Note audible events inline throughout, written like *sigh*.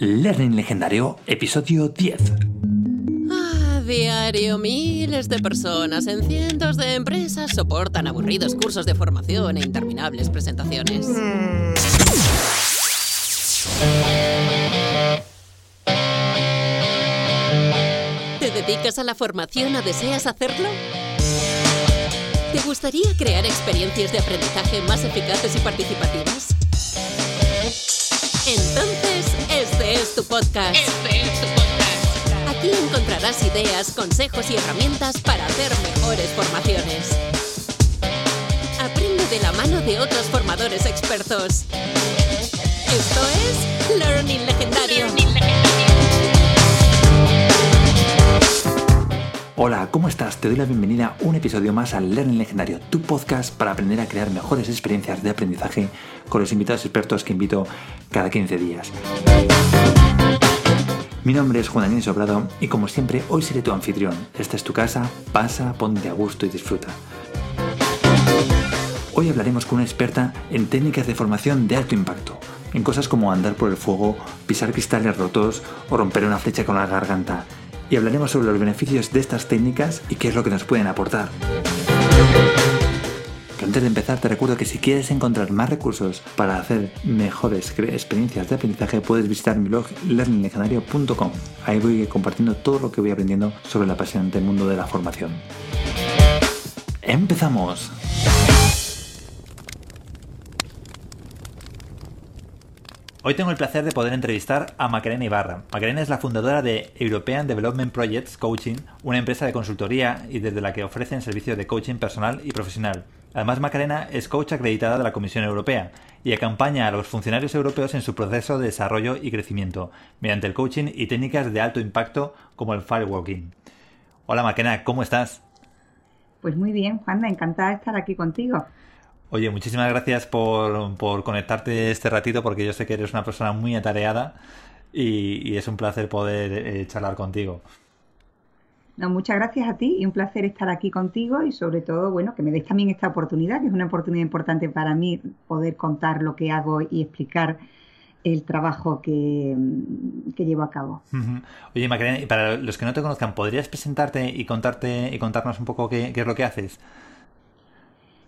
Learning Legendario, episodio 10. A diario, miles de personas en cientos de empresas soportan aburridos cursos de formación e interminables presentaciones. ¿Te dedicas a la formación o deseas hacerlo? ¿Te gustaría crear experiencias de aprendizaje más eficaces y participativas? Entonces, es tu podcast. Este es tu podcast. Aquí encontrarás ideas, consejos y herramientas para hacer mejores formaciones. Aprende de la mano de otros formadores expertos. Esto es Learning Legendario. Hola, ¿cómo estás? Te doy la bienvenida a un episodio más al Learning Legendario, tu podcast para aprender a crear mejores experiencias de aprendizaje con los invitados expertos que invito cada 15 días. Mi nombre es Juan Daniel Sobrado y como siempre hoy seré tu anfitrión. Esta es tu casa, pasa, ponte a gusto y disfruta. Hoy hablaremos con una experta en técnicas de formación de alto impacto, en cosas como andar por el fuego, pisar cristales rotos o romper una flecha con la garganta. Y hablaremos sobre los beneficios de estas técnicas y qué es lo que nos pueden aportar. Antes de empezar te recuerdo que si quieres encontrar más recursos para hacer mejores experiencias de aprendizaje puedes visitar mi blog learninglegendario.com. Ahí voy compartiendo todo lo que voy aprendiendo sobre el apasionante mundo de la formación. ¡Empezamos! Hoy tengo el placer de poder entrevistar a Macarena Ibarra. Macarena es la fundadora de European Development Projects Coaching, una empresa de consultoría y desde la que ofrecen servicios de coaching personal y profesional. Además, Macarena es coach acreditada de la Comisión Europea y acompaña a los funcionarios europeos en su proceso de desarrollo y crecimiento, mediante el coaching y técnicas de alto impacto como el firewalking. Hola Macarena, ¿cómo estás? Pues muy bien, Juanda, encantada de estar aquí contigo. Oye, muchísimas gracias por, por, conectarte este ratito porque yo sé que eres una persona muy atareada y, y es un placer poder eh, charlar contigo. No, muchas gracias a ti y un placer estar aquí contigo y sobre todo, bueno, que me des también esta oportunidad, que es una oportunidad importante para mí poder contar lo que hago y explicar el trabajo que, que llevo a cabo. Uh -huh. Oye, Macarena, y para los que no te conozcan, ¿podrías presentarte y contarte y contarnos un poco qué, qué es lo que haces?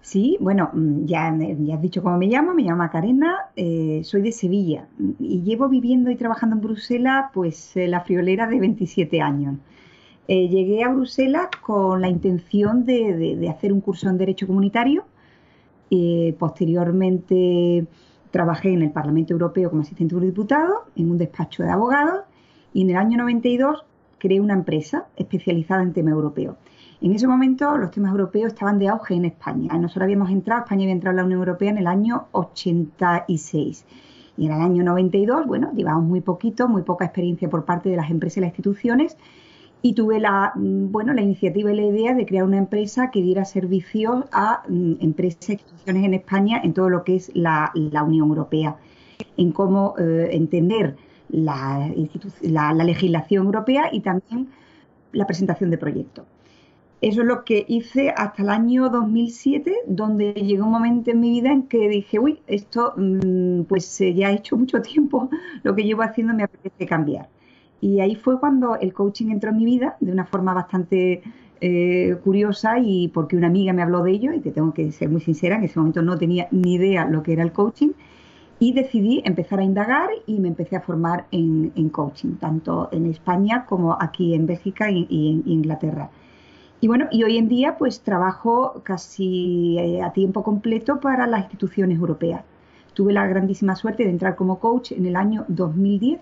Sí, bueno, ya, ya, has dicho cómo me llamo, me llamo Macarena, eh, soy de Sevilla y llevo viviendo y trabajando en Bruselas pues eh, la friolera de 27 años. Eh, llegué a Bruselas con la intención de, de, de, hacer un curso en Derecho Comunitario, posteriormente trabajé en el Parlamento Europeo como asistente de diputado, en un despacho de abogados y en el año 92 creé una empresa especializada en tema europeo. En ese momento los temas europeos estaban de auge en España. Nosotros habíamos entrado, España había entrado en la Unión Europea en el año 86. Y en el año 92, bueno, llevábamos muy poquito, muy poca experiencia por parte de las empresas y las instituciones. Y tuve la, bueno, la iniciativa y la idea de crear una empresa que diera servicios a mm, empresas e instituciones en España en todo lo que es la, la Unión Europea, en cómo eh, entender la, la, la legislación europea y también la presentación de proyectos. Eso es lo que hice hasta el año 2007, donde llegó un momento en mi vida en que dije, uy, esto pues ya he hecho mucho tiempo, *laughs* lo que llevo haciendo me apetece cambiar. Y ahí fue cuando el coaching entró en mi vida de una forma bastante eh, curiosa y porque una amiga me habló de ello, y te tengo que ser muy sincera, en ese momento no tenía ni idea lo que era el coaching, y decidí empezar a indagar y me empecé a formar en, coaching, tanto en España como aquí en Bélgica y, y en Inglaterra. Y bueno, y hoy en día pues trabajo casi eh, a tiempo completo para las instituciones europeas. Tuve la grandísima suerte de entrar como coach en el año 2010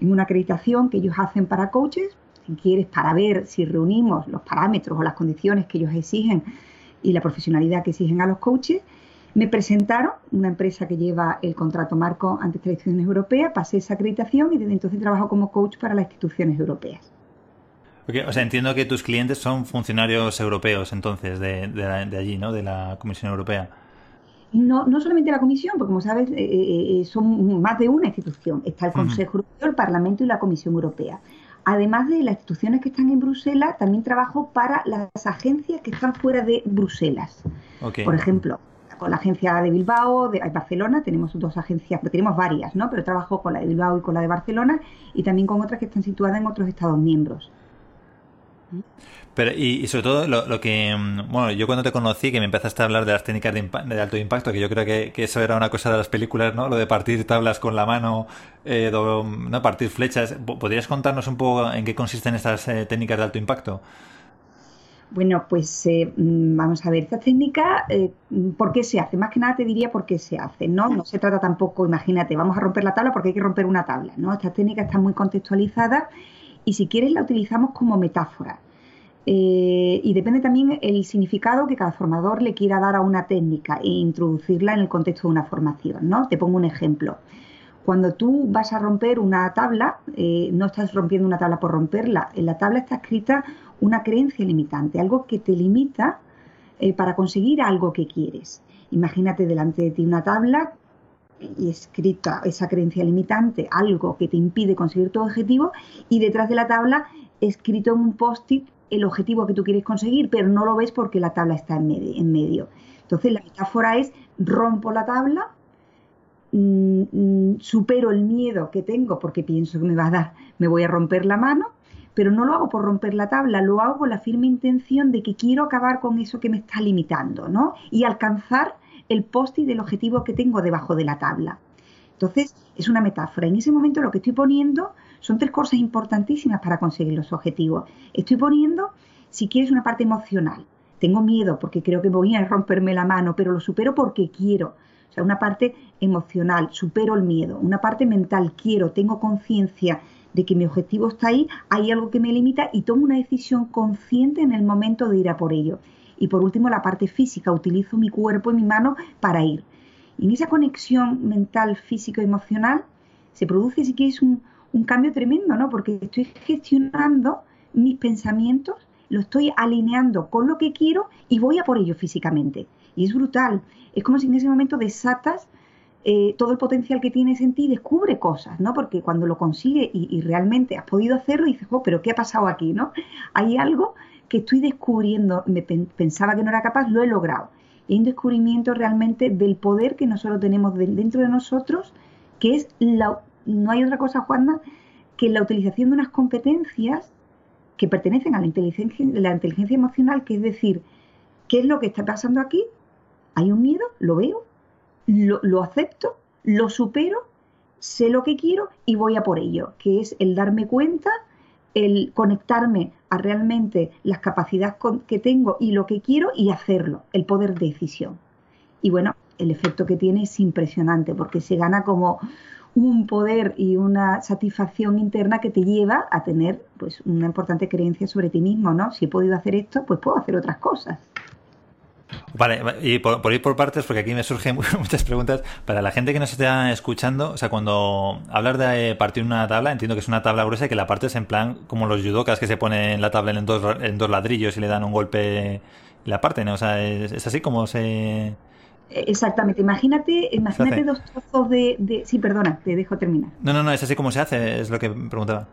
en una acreditación que ellos hacen para coaches, si quieres, para ver si reunimos los parámetros o las condiciones que ellos exigen y la profesionalidad que exigen a los coaches. Me presentaron una empresa que lleva el contrato marco ante las instituciones europeas, pasé esa acreditación y desde entonces trabajo como coach para las instituciones europeas. Okay, o sea, entiendo que tus clientes son funcionarios europeos, entonces, de, de, de allí, ¿no? De la Comisión Europea. No, no solamente la Comisión, porque como sabes, eh, eh, son más de una institución. Está el Consejo uh -huh. Europeo, el Parlamento y la Comisión Europea. Además de las instituciones que están en Bruselas, también trabajo para las agencias que están fuera de Bruselas. Okay. Por ejemplo, con la agencia de Bilbao, de Barcelona, tenemos dos agencias, tenemos varias, ¿no? Pero trabajo con la de Bilbao y con la de Barcelona y también con otras que están situadas en otros Estados miembros. Pero, y, sobre todo lo, que, mm, bueno, yo cuando te conocí, que me empezaste a hablar de las técnicas de, alto impacto, que yo creo que, eso era una cosa de las películas, ¿no? Lo de partir tablas con la mano, eh, no partir flechas. ¿Podrías contarnos un poco en qué consisten estas eh, técnicas de alto impacto? Bueno, pues eh, mm, vamos a ver, esta técnica, eh, ¿por qué se hace? Más que nada te diría por qué se hace, ¿no? No se trata tampoco, imagínate, vamos a romper la tabla porque hay que romper una tabla, ¿no? Esta técnica está muy contextualizada y si quieres la utilizamos como metáfora. Eh, y depende también el significado que cada formador le quiera dar a una técnica e introducirla en el contexto de una formación. ¿no? Te pongo un ejemplo. Cuando tú vas a romper una tabla, eh, no estás rompiendo una tabla por romperla. En la tabla está escrita una creencia limitante, algo que te limita eh, para conseguir algo que quieres. Imagínate delante de ti una tabla y escrita esa creencia limitante, algo que te impide conseguir tu objetivo, y detrás de la tabla escrito en un post-it el objetivo que tú quieres conseguir, pero no lo ves porque la tabla está en medio. En medio. Entonces la metáfora es rompo la tabla, mm, mm, supero el miedo que tengo porque pienso que me va a dar, me voy a romper la mano, pero no lo hago por romper la tabla, lo hago con la firme intención de que quiero acabar con eso que me está limitando, ¿no? Y alcanzar el post del objetivo que tengo debajo de la tabla. Entonces, es una metáfora. En ese momento lo que estoy poniendo son tres cosas importantísimas para conseguir los objetivos. Estoy poniendo, si quieres, una parte emocional. Tengo miedo porque creo que voy a romperme la mano, pero lo supero porque quiero. O sea, una parte emocional, supero el miedo. Una parte mental, quiero, tengo conciencia de que mi objetivo está ahí, hay algo que me limita y tomo una decisión consciente en el momento de ir a por ello. Y por último, la parte física, utilizo mi cuerpo y mi mano para ir. Y en esa conexión mental, físico, emocional, se produce, si quieres, un, cambio tremendo, ¿no? Porque estoy gestionando mis pensamientos, lo estoy alineando con lo que quiero y voy a por ello físicamente. Y es brutal. Es como si en ese momento desatas eh, todo el potencial que tienes en ti y descubre cosas, ¿no? Porque cuando lo consigues y, realmente has podido hacerlo, dices, oh, pero ¿qué ha pasado aquí, no? Hay algo que estoy descubriendo, me pensaba que no era capaz, lo he logrado. Hay un descubrimiento realmente del poder que nosotros tenemos dentro de nosotros, que es la, no hay otra cosa, Juana, que la utilización de unas competencias que pertenecen a la inteligencia, la inteligencia emocional, que es decir, ¿qué es lo que está pasando aquí? Hay un miedo, lo veo, lo, lo acepto, lo supero, sé lo que quiero y voy a por ello, que es el darme cuenta, el conectarme a realmente las capacidades que tengo y lo que quiero y hacerlo, el poder de decisión. Y bueno, el efecto que tiene es impresionante porque se gana como un poder y una satisfacción interna que te lleva a tener pues una importante creencia sobre ti mismo, ¿no? Si he podido hacer esto, pues puedo hacer otras cosas. Vale, y por, ir por partes, porque aquí me surgen *laughs* muchas preguntas. Para la gente que nos está escuchando, o sea, cuando hablas de partir una tabla, entiendo que es una tabla gruesa y que la partes en plan como los judocas que se ponen la tabla en dos, en dos ladrillos y le dan un golpe y la parten, ¿no? O sea, es así como se... Exactamente, imagínate, imagínate dos trozos de, Sí, perdona, te dejo terminar. No, no, no, es así como se hace, es lo que preguntaba.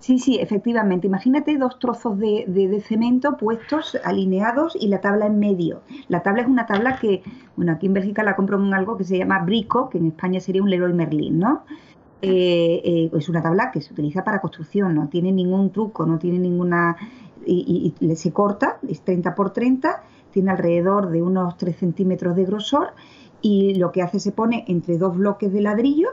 Sí, sí, efectivamente. Imagínate dos trozos de, de, cemento puestos, alineados y la tabla en medio. La tabla es una tabla que, bueno, aquí en Bélgica la compro en algo que se llama brico, que en España sería un Leroy Merlin, ¿no? Eh, eh, es una tabla que se utiliza para construcción, no tiene ningún truco, no tiene ninguna... Y, y se corta, es 30 por 30 tiene alrededor de unos 3 centímetros de grosor y lo que hace se pone entre dos bloques de ladrillo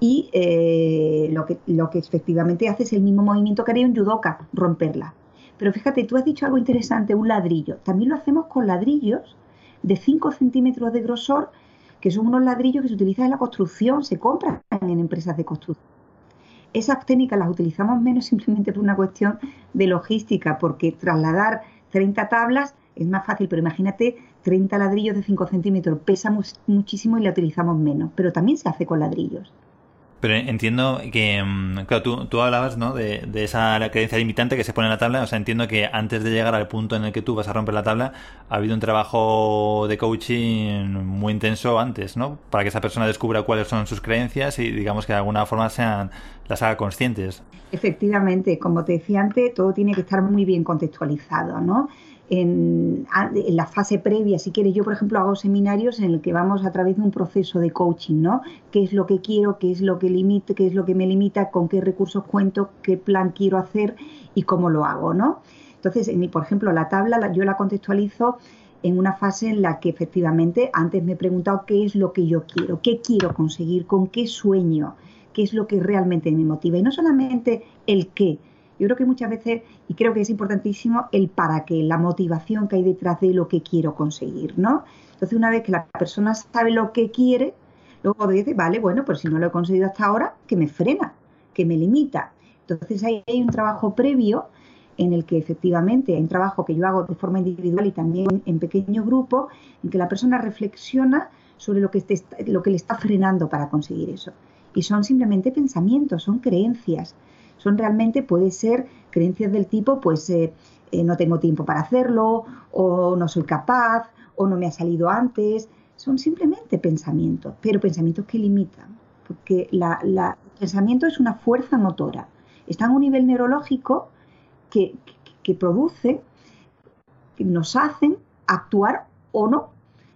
y eh, lo, que, lo que efectivamente hace es el mismo movimiento que haría un judoka, romperla. Pero fíjate, tú has dicho algo interesante, un ladrillo. También lo hacemos con ladrillos de 5 centímetros de grosor, que son unos ladrillos que se utilizan en la construcción, se compran en empresas de construcción. Esas técnicas las utilizamos menos *laughs* simplemente por una cuestión de logística, porque trasladar 30 tablas es más fácil, pero imagínate 30 ladrillos de 5 centímetros, pesa muchísimo y la utilizamos menos, pero también se hace con ladrillos. Pero entiendo que, mm, claro, tú, hablabas ¿no? de, de, esa creencia limitante que se pone en la tabla, o sea, entiendo que antes de llegar al punto en el que tú vas a romper la tabla, ha habido un trabajo de coaching muy intenso antes, ¿no? Para que esa persona descubra cuáles son sus creencias y digamos que de alguna forma sean las haga conscientes. Efectivamente, como te decía antes, todo tiene que estar muy bien contextualizado, ¿no? En, la fase previa, si quieres, yo por ejemplo hago seminarios en el que vamos a través de un proceso de coaching, ¿no? ¿Qué es lo que quiero, qué es lo que limita, qué es lo que me limita, con qué recursos cuento, qué plan quiero hacer y cómo lo hago, ¿no? Entonces, en por ejemplo, la tabla yo la contextualizo en una fase en la que efectivamente antes me he preguntado qué es lo que yo quiero, qué quiero conseguir, con qué sueño, qué es lo que realmente me motiva. Y no solamente el qué, yo creo que muchas veces, y creo que es importantísimo, el para qué, la motivación que hay detrás de lo que quiero conseguir, ¿no? Entonces, una vez que la persona sabe lo que quiere, luego dice, vale, bueno, pues si no lo he conseguido hasta ahora, que me frena, que me limita. Entonces, ahí hay un trabajo previo en el que efectivamente hay un trabajo que yo hago de forma individual y también en pequeño grupo, en que la persona reflexiona sobre lo que, lo que le está frenando para conseguir eso. Y son simplemente pensamientos, son creencias son realmente, puede ser creencias del tipo, pues eh, eh, no tengo tiempo para hacerlo, o no soy capaz, o no me ha salido antes. Son simplemente pensamientos, pero pensamientos que limitan, porque la, el pensamiento es una fuerza motora. Está en un nivel neurológico que, que, produce, que nos hacen actuar o no.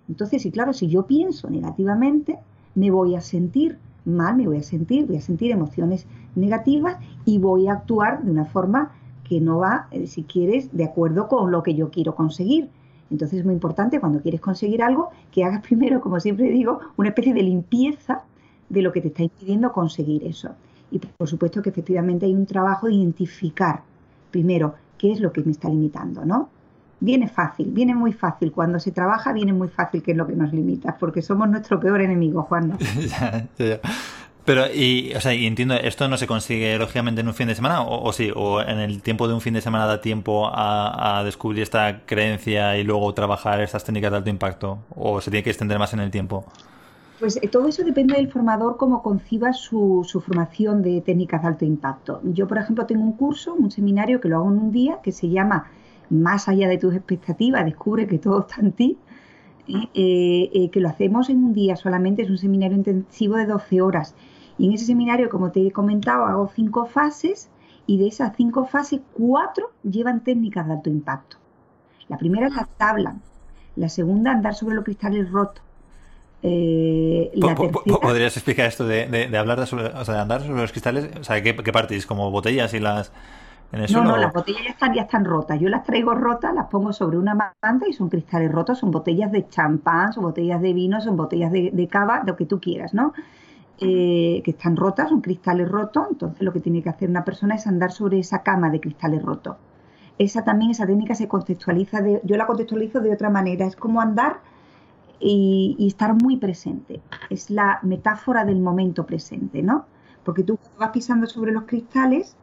Entonces, y claro, si yo pienso negativamente, me voy a sentir mal, me voy a sentir, voy a sentir emociones negativas y voy a actuar de una forma que no va, eh, si quieres, de acuerdo con lo que yo quiero conseguir. Entonces es muy importante cuando quieres conseguir algo que hagas *laughs* primero, como siempre digo, una especie de limpieza de lo que te está impidiendo conseguir eso. Y por supuesto que efectivamente hay un trabajo de identificar primero qué es lo que me está limitando, ¿no? Viene fácil, viene muy fácil. Cuando se trabaja, viene muy fácil qué es lo que nos limita, porque somos nuestro peor enemigo, Juan. *laughs* Pero, y, o sea, y entiendo, ¿esto no se consigue lógicamente en un fin de semana? O, sí? ¿O en el tiempo de un fin de semana da tiempo a, descubrir esta creencia y luego trabajar estas técnicas de alto impacto? ¿O se tiene que extender más en el tiempo? Pues eh, todo eso depende del formador, cómo conciba su, su, formación de técnicas de alto impacto. Yo, por ejemplo, tengo un curso, un seminario que lo hago en un día que se llama Más allá de tus expectativas, descubre que todo está en ti. Eh, eh, que lo hacemos en un día solamente, es un seminario intensivo de 12 horas y en ese seminario, como te he comentado, hago cinco fases y de esas cinco fases, cuatro llevan técnicas de alto impacto. La primera es la tabla, la segunda andar sobre los cristales rotos. Eh, ¿Podrías explicar esto de, hablar sobre, o sea, andar sobre los cristales? O sea, ¿qué, qué partís? ¿Como botellas y las...? En no, no, las botellas ya están, ya están rotas. Yo las traigo rotas, las pongo sobre una manta y son cristales rotos, son botellas de champán, son botellas de vino, son botellas de, de cava, lo que tú quieras, ¿no? Eh, que están rotas, son cristales rotos, entonces lo que tiene que hacer una persona es andar sobre esa cama de cristales rotos. Esa también, esa técnica se contextualiza, de, yo la contextualizo de otra manera, es como andar y, estar muy presente, es la metáfora del momento presente, ¿no? Porque tú vas pisando sobre los cristales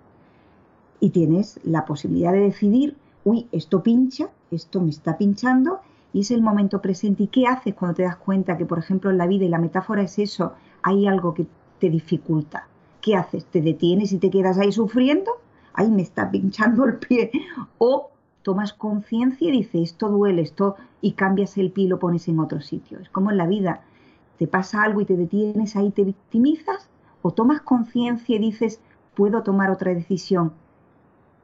y tienes la posibilidad de decidir, uy, esto pincha, esto me está pinchando, y es el momento presente. ¿Y qué haces cuando te das cuenta que, por ejemplo, en la vida, y la metáfora es eso, hay algo que te dificulta. ¿Qué haces? ¿Te detienes y te quedas ahí sufriendo? Ahí me está pinchando el pie. O tomas conciencia y dices, esto duele, esto, y cambias el pie y lo pones en otro sitio. Es como en la vida, te pasa algo y te detienes ahí, te victimizas, o tomas conciencia y dices, puedo tomar otra decisión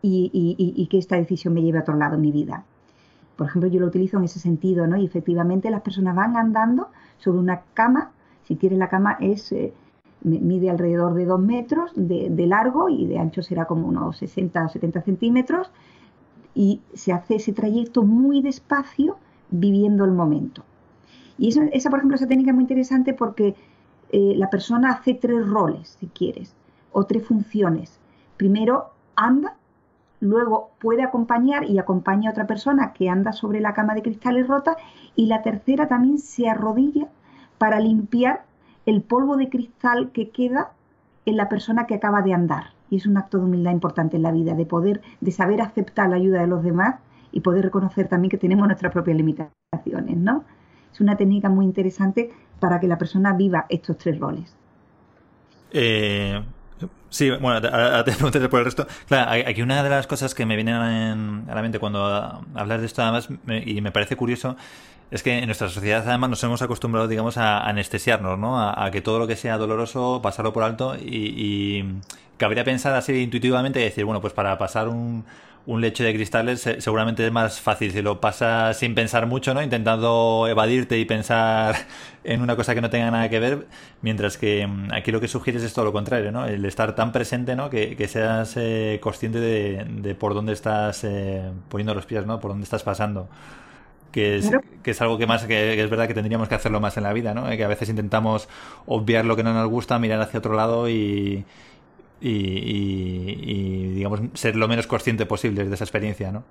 y, y, que esta decisión me lleve a otro lado en mi vida. Por ejemplo, yo lo utilizo en ese sentido, ¿no? Y efectivamente las personas van andando sobre una cama si quieres la cama es eh, mide alrededor de 2 metros de, largo y de ancho será como unos 60 o 70 centímetros y se hace ese trayecto muy despacio viviendo el momento. Y esa, por ejemplo, esa técnica es muy interesante porque eh, la persona hace tres roles, si quieres, o tres funciones. Primero anda, luego puede acompañar y acompaña a otra persona que anda sobre la cama de cristales rota y la tercera también se arrodilla para limpiar el polvo de cristal que queda en la persona que acaba de andar. Y es un acto de humildad importante en la vida, de poder, de saber aceptar la ayuda de los demás y poder reconocer también que tenemos nuestras propias limitaciones, ¿no? Es una técnica muy interesante para que la persona viva estos tres roles. Eh, sí, bueno, te *laughs* preguntaré por el resto. Claro, aquí una de las cosas que me vienen a la mente cuando hablas de esto, además, y me parece curioso, es que en nuestra sociedad además nos hemos acostumbrado, digamos, a anestesiarnos, ¿no? A, que todo lo que sea doloroso, pasarlo por alto y, cabría pensar así intuitivamente y decir, bueno, pues para pasar un, un lecho de cristales seguramente es más fácil si lo pasas sin pensar mucho, ¿no? Intentando evadirte y pensar *laughs* en una cosa que no tenga nada que ver, mientras que mm, aquí lo que sugieres es todo lo contrario, ¿no? El estar tan presente, ¿no? Que, seas eh, consciente de, por dónde estás eh, poniendo los pies, ¿no? Por dónde estás pasando. Que es, que es algo que más que, es verdad que tendríamos que hacerlo más en la vida, ¿no? Que a veces intentamos obviar lo que no nos gusta, mirar hacia otro lado y, y, digamos, ser lo menos consciente posible de esa experiencia, ¿no?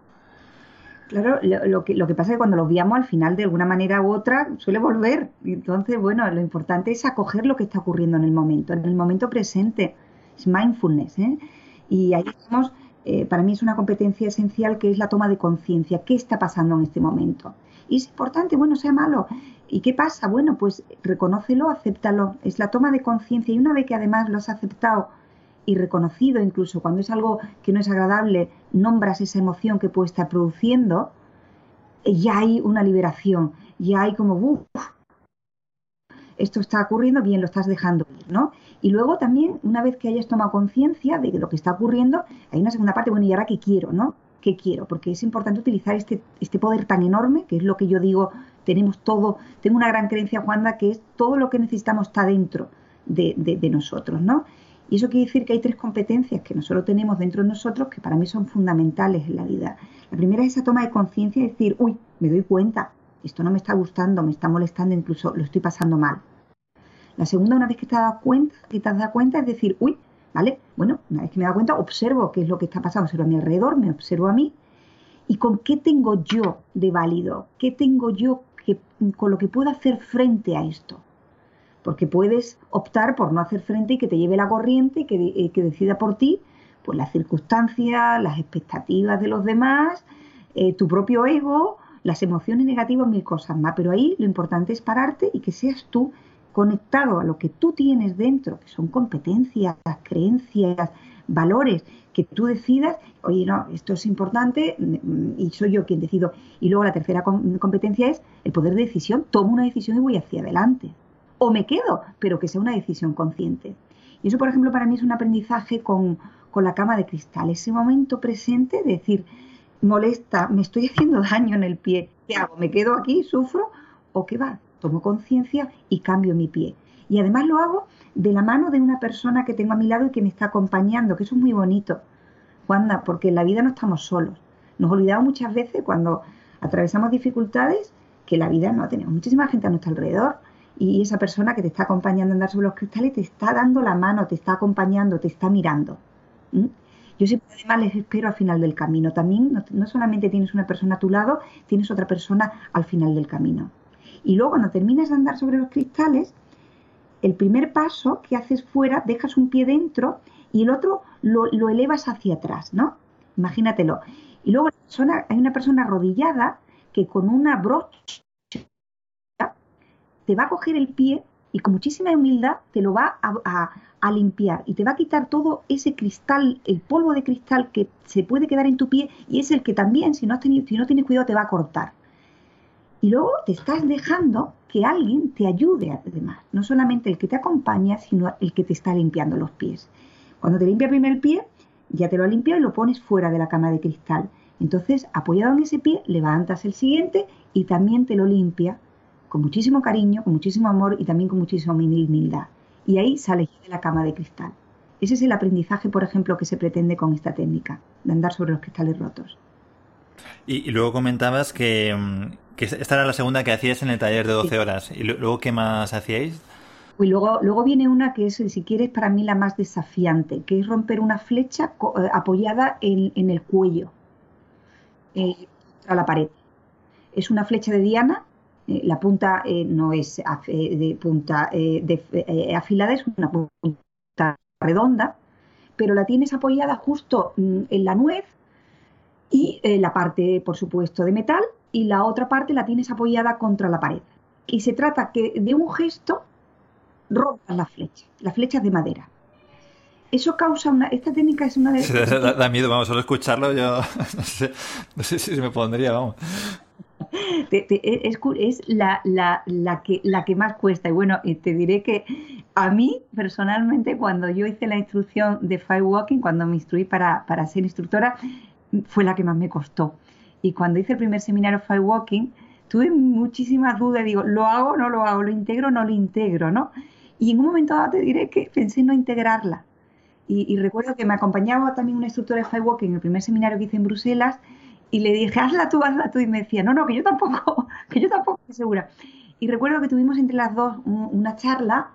Claro, lo, que, lo que pasa es que cuando lo obviamos al final de alguna manera u otra suele volver. Entonces, bueno, lo importante es acoger lo que está ocurriendo en el momento, en el momento presente. Es mindfulness, ¿eh? Y ahí estamos, eh, para mí es una competencia esencial que es la toma de conciencia. ¿Qué está pasando en este momento? Y es importante, bueno, sea malo. ¿Y qué pasa? Bueno, pues reconócelo, acéptalo. Es la toma de conciencia. Y una vez que además lo has aceptado, y reconocido, incluso cuando es algo que no es agradable, nombras esa emoción que puede estar produciendo, eh, ya hay una liberación, ya hay como, uff, esto está ocurriendo, bien, lo estás dejando ir, ¿no? Y luego también, una vez que hayas tomado conciencia de lo que está ocurriendo, hay una segunda parte, bueno, ¿y ahora qué quiero, no? ¿Qué quiero? Porque es importante utilizar este, este poder tan enorme, que es lo que yo digo, tenemos todo, tengo una gran creencia, Juanda, que es todo lo que necesitamos está dentro de, de nosotros, ¿no? Y eso quiere decir que hay tres competencias que nosotros tenemos dentro de nosotros que para mí son fundamentales en la vida. La primera es esa toma de conciencia y decir, uy, me doy cuenta, esto no me está gustando, me está molestando, incluso lo estoy pasando mal. La segunda, una vez que te has dado cuenta, que te has dado cuenta, es decir, uy, ¿vale? Bueno, una vez que me he dado cuenta, observo qué es lo que está pasando, observo a mi alrededor, me observo a mí. ¿Y con qué tengo yo de válido? ¿Qué tengo yo que, con lo que puedo hacer frente a esto? Porque puedes optar por no hacer frente y que te lleve la corriente y que, eh, que decida por ti pues las circunstancias, las expectativas de los demás, eh, tu propio ego, las emociones negativas, mil cosas más. Pero ahí lo importante es pararte y que seas tú conectado a lo que tú tienes dentro, que son competencias, creencias, valores, que tú decidas, oye, no, esto es importante mm, y soy yo quien decido. Y luego la tercera competencia es el poder de decisión, tomo una decisión y voy hacia adelante o me quedo, pero que sea una decisión consciente. Y eso, por ejemplo, para mí es un aprendizaje con, la cama de cristal, ese momento presente de decir, molesta, me estoy haciendo *laughs* daño en el pie, ¿qué hago? ¿Me quedo aquí, sufro? ¿O qué va? Tomo conciencia y cambio mi pie. Y además lo hago de la mano de una persona que tengo a mi lado y que me está acompañando, que eso es muy bonito, Juanda, porque en la vida no estamos solos. Nos olvidamos muchas veces cuando atravesamos dificultades que la vida no tenemos muchísima gente a nuestro alrededor y esa persona que te está acompañando a andar sobre los cristales te está dando la mano, te está acompañando, te está mirando. Yo siempre además les espero al final del camino. También no, solamente tienes una persona a tu lado, tienes otra persona al final del camino. Y luego cuando terminas de andar sobre los cristales, el primer paso que haces fuera, dejas un pie dentro y el otro lo, lo elevas hacia atrás, ¿no? Imagínatelo. Y luego hay una persona arrodillada que con una brocha te va a coger el pie y con muchísima humildad te lo va a, limpiar y te va a quitar todo ese cristal, el polvo de cristal que se puede quedar en tu pie y es el que también, si no, has tenido, si no tienes cuidado, te va a cortar. Y luego te estás dejando que alguien te ayude además, no solamente el que te acompaña, sino el que te está limpiando los pies. Cuando te limpia el primer pie, ya te lo ha limpiado y lo pones fuera de la cama de cristal. Entonces, apoyado en ese pie, levantas el siguiente y también te lo limpia con muchísimo cariño, con muchísimo amor y también con muchísima humildad. Y ahí sale de la cama de cristal. Ese es el aprendizaje, por ejemplo, que se pretende con esta técnica, de andar sobre los cristales rotos. Y, luego comentabas que, mm, que, esta era la segunda que hacías en el taller de 12 horas. ¿Y luego qué más hacíais? Y luego, luego viene una que es, si quieres, para mí la más desafiante, que es romper una flecha eh, apoyada en, el cuello, eh, a la pared. Es una flecha de Diana la punta eh, no es de punta eh, afilada, es una punta redonda, pero la tienes apoyada justo mm, en la nuez y la parte, por supuesto, de metal y la otra parte la tienes apoyada contra la pared. Y se trata que de un gesto rompas la flecha, las flechas de madera. Eso causa una. Esta técnica es una de. *laughs* Da, da *laughs* miedo, vamos, solo escucharlo yo. *laughs* No sé, no sé si me pondría, vamos. Es, la, que, la que más cuesta. Y bueno, te diré que a mí, personalmente, cuando yo hice la instrucción de firewalking, cuando me instruí para, para ser instructora, fue la que más me costó. Y cuando hice el primer seminario firewalking, tuve muchísimas dudas. Digo, ¿lo hago no lo hago? ¿Lo integro no lo integro? ¿no? Y en un momento dado te diré que pensé en no integrarla. Y, recuerdo que me acompañaba también una instructora de firewalking en el primer seminario que hice en Bruselas y le dije, hazla tú, hazla tú. Y me decía, no, no, que yo tampoco, *laughs* que yo tampoco estoy segura. Y recuerdo que tuvimos entre las dos una charla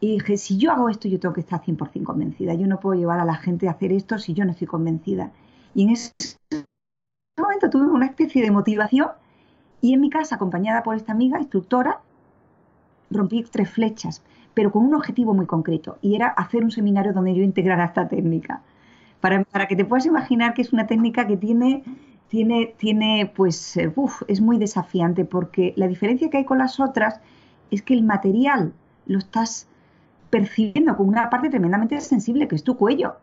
y dije, si yo hago esto, yo tengo que estar 100% convencida. Yo no puedo llevar a la gente a hacer esto si yo no estoy convencida. Y en ese momento tuve una especie de motivación y en mi casa, acompañada por esta amiga, instructora, rompí tres flechas, pero con un objetivo muy concreto y era hacer un seminario donde yo integrara esta técnica. Para, para que te puedas imaginar que es una técnica que tiene, tiene, tiene pues, eh, uf, es muy desafiante porque la diferencia que hay con las otras es que el material lo estás percibiendo con una parte tremendamente sensible que es tu cuello.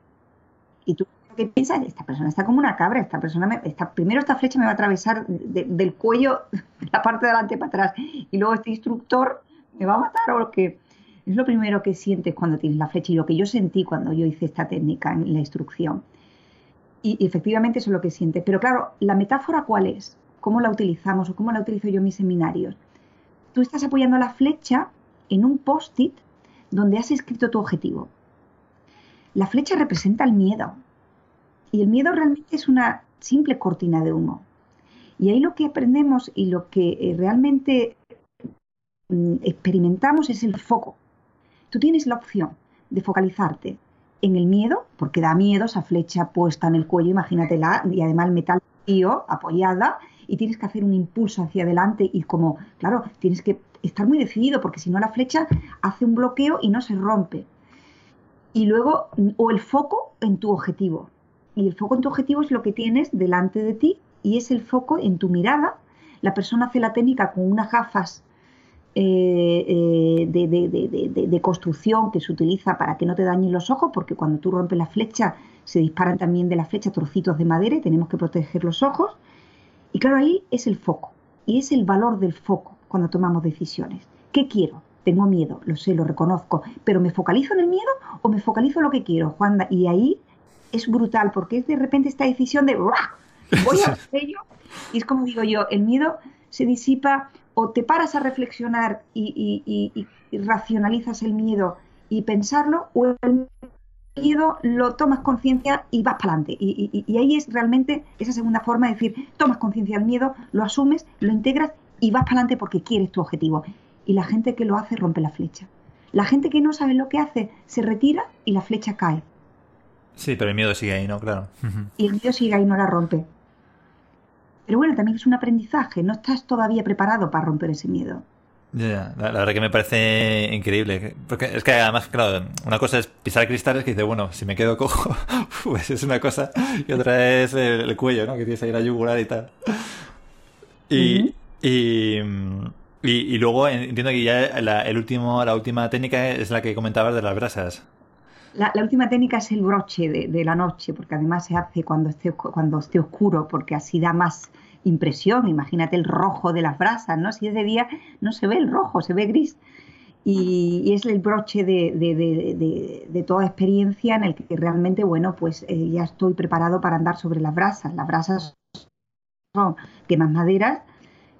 Y tú que piensas, esta persona está como una cabra, esta persona, me, primero esta flecha me va a atravesar del cuello, *laughs* la parte de adelante para atrás, y luego este instructor me va a matar o lo que... Es lo primero que sientes cuando tienes la flecha y lo que yo sentí cuando yo hice esta técnica en la instrucción. Y, efectivamente eso es lo que sientes. Pero claro, ¿la metáfora cuál es? ¿Cómo la utilizamos o cómo la utilizo yo en mis seminarios? Tú estás apoyando la flecha en un post-it donde has escrito tu objetivo. La flecha representa el miedo, y el miedo realmente es una simple cortina de humo. Y ahí lo que aprendemos y lo que eh, realmente mm, experimentamos es el foco. Tú tienes la opción de focalizarte en el miedo, porque da miedo esa flecha puesta en el cuello, imagínatela, y además el metal tío, apoyada, y tienes que hacer un impulso hacia adelante y como, claro, tienes que estar muy decidido, porque si no la flecha hace un bloqueo y no se rompe. Y luego, o el foco en tu objetivo y el foco en tu objetivo es lo que tienes delante de ti y es el foco en tu mirada. La persona hace la técnica con unas gafas eh, eh, de, construcción que se utiliza para que no te dañen los ojos, porque cuando tú rompes la flecha se disparan también de la flecha trocitos de madera y tenemos que proteger los ojos. Y claro, ahí es el foco y es el valor del foco cuando tomamos decisiones. ¿Qué quiero? Tengo miedo, lo sé, lo reconozco, pero ¿me focalizo en el miedo o me focalizo en lo que quiero, Juanda? Y ahí es brutal porque es de repente esta decisión de voy a *laughs* ello y es como digo yo, el miedo se disipa o te paras a reflexionar y, racionalizas el miedo y pensarlo o el miedo lo tomas conciencia y vas para adelante. Y, ahí es realmente esa segunda forma de decir, tomas conciencia del miedo, lo asumes, lo integras y vas para adelante porque quieres tu objetivo. Y la gente que lo hace rompe la flecha. La gente que no sabe lo que hace se retira y la flecha cae. Sí, pero el miedo sigue ahí, ¿no? Claro. Y el miedo sigue ahí, no la rompe. Pero bueno, también es un aprendizaje, no estás todavía preparado para romper ese miedo. Ya, la, verdad que me parece increíble. Porque es que además, claro, una cosa es pisar cristales que dice, bueno, si me quedo cojo, *laughs* pues es una cosa. Y otra es el, cuello, ¿no? Que tienes ahí la yugular y tal. Y, y, y, luego entiendo que ya el último, la última técnica es la que comentabas de las brasas. La, última técnica es el broche de, la noche, porque además se hace cuando esté, oscuro, porque así da más impresión. Imagínate el rojo de las brasas, ¿no? Si es de día no se ve el rojo, se ve gris. Y, es el broche de, toda experiencia en el que realmente, bueno, pues eh, ya estoy preparado para andar sobre las brasas. Las brasas son quemas maderas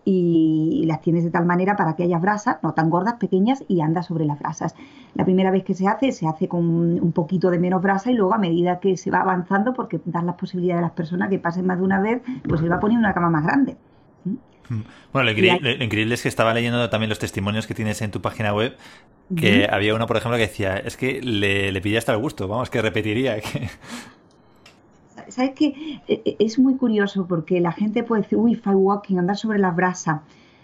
y las tienes de tal manera para que haya brasas, no tan gordas, pequeñas, y andas sobre las brasas. La primera vez que se hace, se hace con un poquito de menos brasa y luego a medida que se va avanzando, porque das la posibilidad a las personas que pasen más de una vez, pues se va poniendo una cama más grande. ¿Mm? Bueno, lo increíble, es que estaba leyendo también los testimonios que tienes en tu página web, que había uno, por ejemplo, que decía, es que le, le pillé hasta el gusto, vamos, que repetiría. *laughs* Que... ¿sabes qué? E, e, es muy curioso porque la gente puede decir, uy, walking, andar sobre las brasas.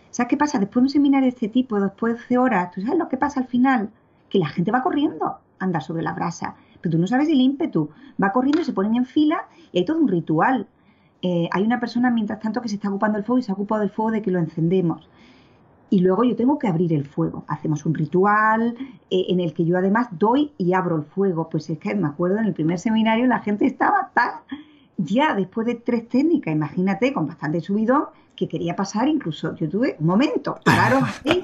¿Sabes qué pasa? Después de un seminario de este tipo, después de horas, ¿tú sabes lo que pasa al final? Que la gente va corriendo a andar sobre la brasa. Pero tú no sabes el ímpetu. Va corriendo y se ponen en fila y hay todo un ritual. Eh, hay una persona, mientras tanto, que se está ocupando del fuego y se ha ocupado del fuego de que lo encendemos y luego yo tengo que abrir el fuego. Hacemos un ritual eh, en el que yo además doy y abro el fuego. Pues es que me acuerdo en el primer seminario la gente estaba tan ya después de tres técnicas, imagínate, con bastante subidón, que quería pasar incluso, yo tuve un momento, pararon *laughs* así.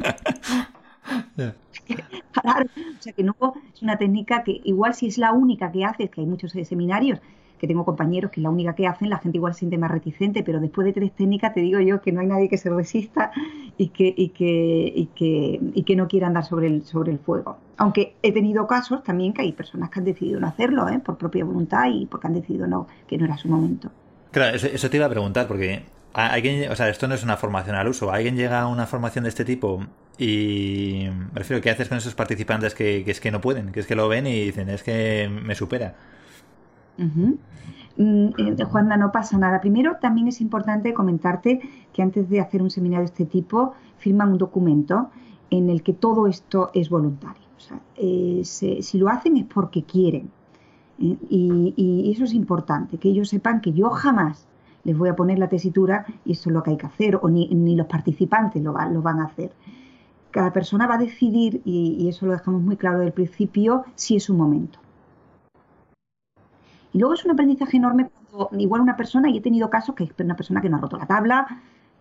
O sea que no es una técnica que igual si es la única que haces, que hay muchos seminarios que tengo compañeros que es la única que hacen, la gente igual se siente más reticente, pero después de tres técnicas te digo yo que no hay nadie que se resista y que, y que, y que, y que no quiera andar sobre el, sobre el fuego. Aunque he tenido casos también que hay personas que han decidido no hacerlo, ¿eh? por propia voluntad y porque han decidido no, que no era su momento. Claro, eso, te iba a preguntar, porque alguien, o sea, esto no es una formación al uso. Alguien llega a una formación de este tipo y me refiero, ¿qué haces con esos participantes que, que, es que no pueden? Que es que lo ven y dicen, es que me supera. Uh no pasa nada. Primero, también es importante comentarte que antes de hacer un seminario de este tipo, firman un documento en el que todo esto es voluntario. O sea, eh, si lo hacen es porque quieren. ¿eh? Y, eso es importante, que ellos sepan que yo jamás les voy a poner la tesitura y eso es lo que hay que hacer, o ni, ni los participantes lo, va, lo, van a hacer. Cada persona va a decidir, y, y eso lo dejamos muy claro desde el principio, si es su momento. Y luego es un aprendizaje enorme cuando igual una persona, y he tenido casos que es una persona que no ha roto la tabla,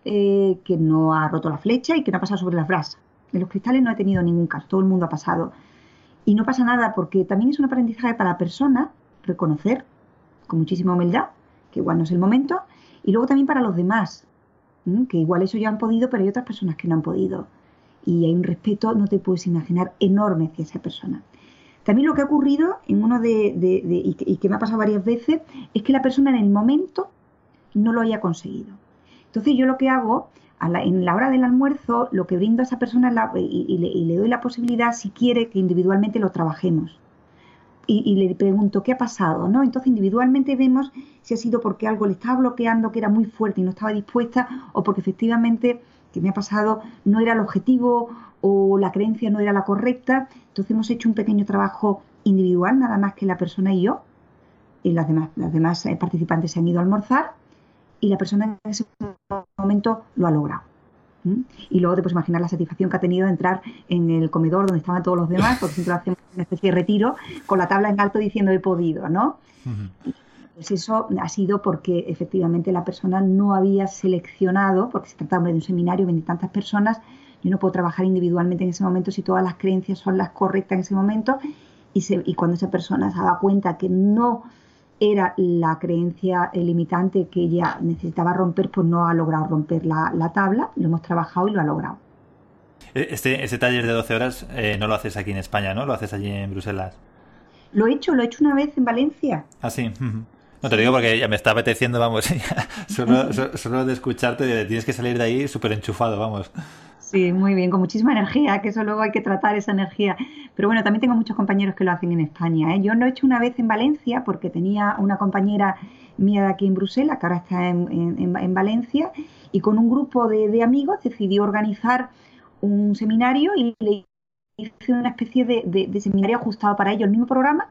eh, que no ha roto la flecha y que no ha pasado sobre las brasas. De los cristales no he tenido ningún caso, todo el mundo ha pasado. Y no pasa nada porque también es un aprendizaje para la persona reconocer con muchísima humildad que igual no es el momento y luego también para los demás, que igual eso ya han podido, pero hay otras personas que no han podido. Y hay un respeto, no te puedes imaginar, enorme hacia esa persona. También lo que ha ocurrido en uno de, y, que, y, me ha pasado varias veces es que la persona en el momento no lo haya conseguido. Entonces yo lo que hago en la hora del almuerzo, lo que brindo a esa persona y, y, le, y, le, doy la posibilidad, si quiere, que individualmente lo trabajemos. Y, le pregunto qué ha pasado, ¿no? Entonces individualmente vemos si ha sido porque algo le estaba bloqueando, que era muy fuerte y no estaba dispuesta, o porque efectivamente que me ha pasado no era el objetivo o la creencia no era la correcta. Entonces hemos hecho un pequeño trabajo individual, nada más que la persona y yo. Y las demás, las demás participantes se han ido a almorzar y la persona en ese momento lo ha logrado. Y luego te puedes imaginar la satisfacción que ha tenido de entrar en el comedor donde estaban todos los demás, porque siempre hacemos una especie de retiro, con la tabla en alto diciendo he podido, ¿no? Uh. Pues eso ha sido porque efectivamente la persona no había seleccionado, porque se trataba de un seminario de tantas personas, yo no puedo trabajar individualmente en ese momento si todas las creencias son las correctas en ese momento y, se, y cuando esa persona se da cuenta que no era la creencia limitante que ella necesitaba romper, pues no ha logrado romper la, la tabla, lo hemos trabajado y lo ha logrado. Este, este taller de 12 horas eh, no lo haces aquí en España, ¿no? Lo haces allí en Bruselas. Lo he hecho, lo he hecho una vez en Valencia. Ah, sí. No te digo porque ya me está apeteciendo, vamos, *laughs* solo, solo, de escucharte tienes que salir de ahí súper enchufado, vamos. Sí, muy bien, con muchísima energía, que eso luego hay que tratar esa energía. Pero bueno, también tengo muchos compañeros que lo hacen en España. ¿eh? Yo lo he hecho una vez en Valencia porque tenía una compañera mía de aquí en Bruselas, que ahora está en, en, en Valencia, y con un grupo de, de, amigos decidí organizar un seminario y le hice una especie de, de, de seminario ajustado para ellos, el mismo programa,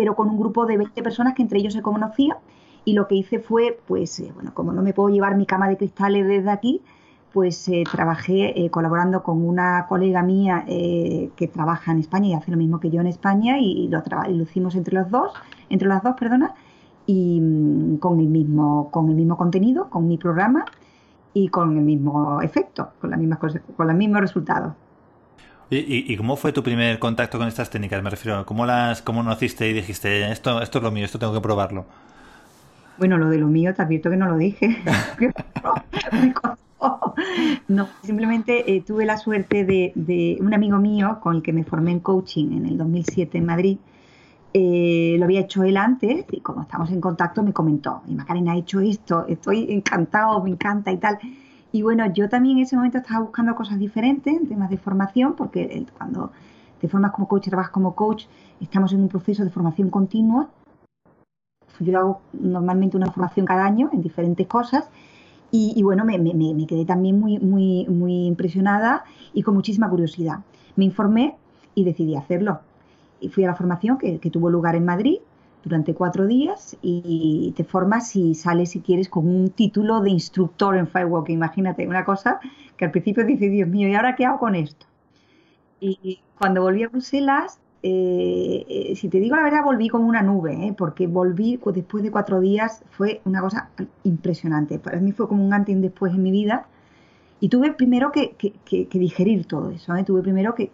pero con un grupo de 20 personas que entre ellos se conocían. Y lo que hice fue, pues, eh, bueno, como no me puedo llevar mi cama de cristales desde aquí, pues eh, trabajé eh, colaborando con una colega mía que trabaja en España y hace lo mismo que yo en España y, lo, lo hicimos entre los dos, entre las dos, perdona, y mm, con el mismo, con el mismo contenido, con mi programa y con el mismo efecto, con, la misma, con los mismos resultados. ¿Y, ¿Y, cómo fue tu primer contacto con estas técnicas? Me refiero, ¿cómo las cómo conociste y dijiste, esto, esto es lo mío, esto tengo que probarlo? Bueno, lo de lo mío te advierto que no lo dije. *laughs* *laughs* no, simplemente eh, tuve la suerte de, de, un amigo mío con el que me formé en coaching en el 2007 en Madrid. Eh, lo había hecho él antes y como estamos en contacto me comentó, y Macarena ha hecho esto, estoy encantado, me encanta y tal. Y bueno, yo también en ese momento estaba buscando cosas diferentes en temas de formación, porque cuando te formas como coach, trabajas como coach, estamos en un proceso de formación continua. Yo hago normalmente una formación cada año en diferentes cosas y, bueno, me, me, me, quedé también muy, muy, muy impresionada y con muchísima curiosidad. Me informé y decidí hacerlo. Y fui a la formación que tuvo lugar en Madrid durante cuatro días y te formas y sales si quieres con un título de instructor en Firewalking. Imagínate, una cosa que al principio dices, Dios mío, ¿y ahora qué hago con esto? Y cuando volví a Bruselas, eh, eh, si te digo la verdad, volví como una nube, ¿eh? porque volví después de cuatro días, fue una cosa impresionante. Para mí fue como un antes y un después en mi vida Y tuve primero que, digerir todo eso, ¿eh? tuve primero que,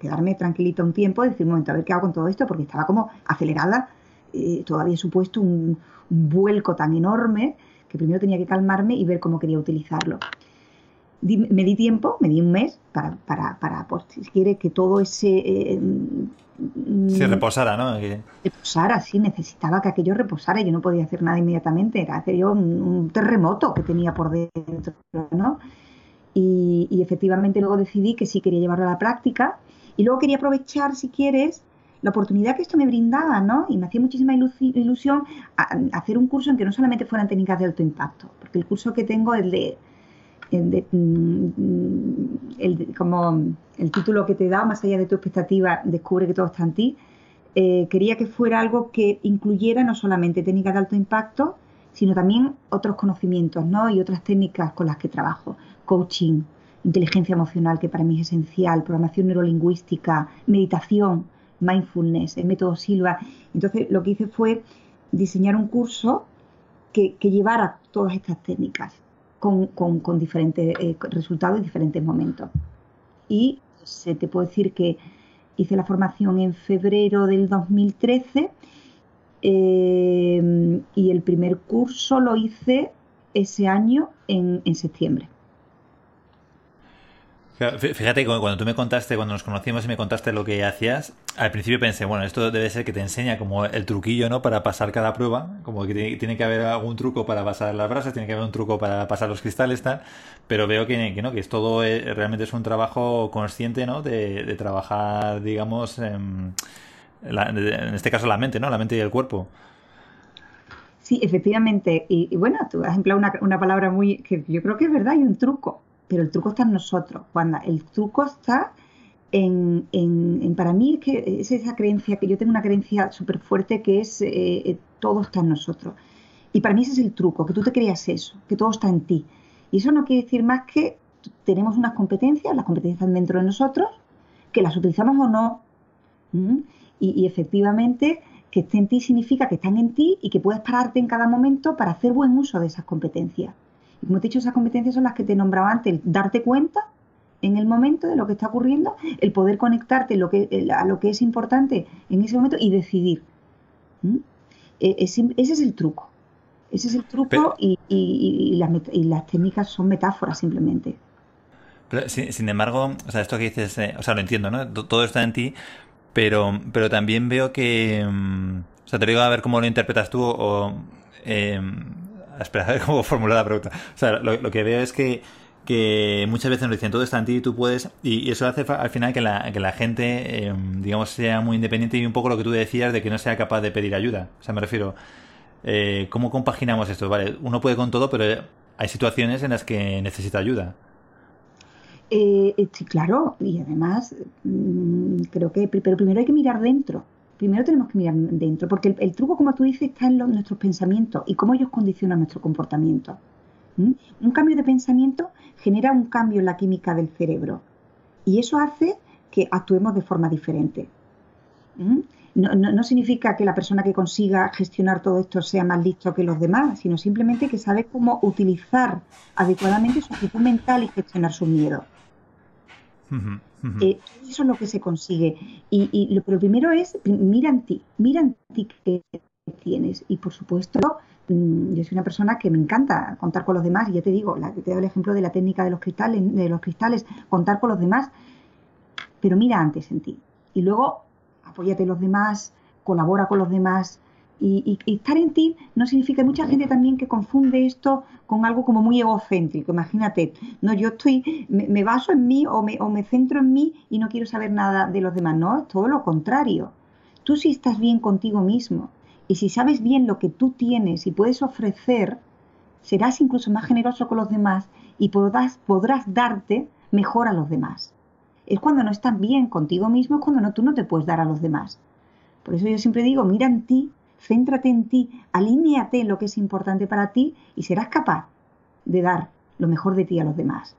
quedarme tranquilita un tiempo, decir, un momento, a ver qué hago con todo esto, porque estaba como acelerada, eh, todavía supuesto un, vuelco tan enorme que primero tenía que calmarme y ver cómo quería utilizarlo. me di tiempo, me di un mes para, para, para pues, si quiere, que todo ese... Eh, se reposara, ¿no? Reposara, sí, necesitaba que aquello reposara. Yo no podía hacer nada inmediatamente, era aquello un, un terremoto que tenía por dentro, ¿no? Y, efectivamente luego decidí que sí quería llevarlo a la práctica y luego quería aprovechar, si quieres, la oportunidad que esto me brindaba, ¿no? Y me hacía muchísima ilusión hacer un curso en que no solamente fueran técnicas de alto impacto, porque el curso que tengo es de, mm, como el título que te da, más allá de tu expectativa, descubre que todo está en ti. Eh, quería que fuera algo que incluyera no solamente técnicas de alto impacto, sino también otros conocimientos, ¿no? Y otras técnicas con las que trabajo coaching, inteligencia emocional, que para mí es esencial, programación neurolingüística, meditación, mindfulness, el método Silva. Entonces lo que hice fue diseñar un curso que, llevara todas estas técnicas con, diferentes eh, resultados en diferentes momentos. Y se te puedo decir que hice la formación en febrero del 2013 eh, y el primer curso lo hice ese año en septiembre. Fíjate, cuando tú me contaste, cuando nos conocimos y me contaste lo que hacías, al principio pensé, bueno, esto debe ser que te enseña como el truquillo, ¿no? Para pasar cada prueba, como que tiene, que haber algún truco para pasar las brasas, tiene que haber un truco para pasar los cristales, tal, pero veo que, no, que es todo, eh, realmente es un trabajo consciente, ¿no? De, trabajar, digamos, en, este caso la mente, ¿no? La mente y el cuerpo. Sí, efectivamente. Y, bueno, tú has empleado una, una palabra muy, que yo creo que es verdad, hay un truco pero el truco está en nosotros, Juana. El truco está en, en, para mí es que es esa creencia, que yo tengo una creencia súper fuerte que es eh, eh, todo está en nosotros. Y para mí ese es el truco, que tú te creas eso, que todo está en ti. Y eso no quiere decir más que tenemos unas competencias, las competencias están dentro de nosotros, que las utilizamos o no. Y, y, efectivamente, que esté en ti significa que están en ti y que puedes pararte en cada momento para hacer buen uso de esas competencias. Y como te he dicho, esas competencias son las que te nombraba antes, el darte cuenta en el momento de lo que está ocurriendo, el poder conectarte lo que, a lo que es importante en ese momento y decidir. ¿Mm? E, ese es el truco. Ese es el truco y, y, las, técnicas son metáforas simplemente. Pero, sin, embargo, o sea, esto que dices, eh, o sea, lo entiendo, ¿no? Todo está en ti, pero, pero también veo que, mm, o sea, te digo a ver cómo lo interpretas tú o, eh, *laughs* espera, a ver cómo formular la pregunta. O sea, lo, que veo es que, muchas veces nos dicen todo está en ti y tú puedes, y, eso hace al final que la, gente, em, digamos, sea muy independiente y un poco lo que tú decías de que no sea capaz de pedir ayuda. O sea, me refiero, eh, ¿cómo compaginamos esto? Vale, uno puede con todo, pero hay situaciones en las que necesita ayuda. Eh, eh sí, claro, y además mm, creo que pero primero hay que mirar dentro primero tenemos que mirar dentro, porque el, truco, como tú dices, está en nuestros pensamientos y cómo ellos condicionan nuestro comportamiento. Un cambio de pensamiento genera un cambio en la química del cerebro y eso hace que actuemos de forma diferente. No, significa que la persona que consiga gestionar todo esto sea más listo que los demás, sino simplemente que sabe cómo utilizar adecuadamente su actitud mental y gestionar Eh, eso es lo que se consigue. Y, lo, pero primero es, mira en ti, mira en ti qué tienes. Y por supuesto, mm, yo soy una persona que me encanta contar con los demás. Y ya te digo, la, te doy el ejemplo de la técnica de los cristales, de los cristales, contar con los demás. Pero mira antes en ti. Y luego apóyate en los demás, colabora con los demás, y, estar en ti no significa, hay mucha gente también que confunde esto con algo como muy egocéntrico. Imagínate, no, yo estoy, me, baso en mí o me, o me, centro en mí y no quiero saber nada de los demás. No, es todo lo contrario. Tú si estás bien contigo mismo y si sabes bien lo que tú tienes y puedes ofrecer, serás incluso más generoso con los demás y podrás, podrás darte mejor a los demás. Es cuando no estás bien contigo mismo, es cuando no, tú no te puedes dar a los demás. Por eso yo siempre digo, mira en ti céntrate en ti, alíñate en lo que es importante para ti y serás capaz de dar lo mejor de ti a los demás.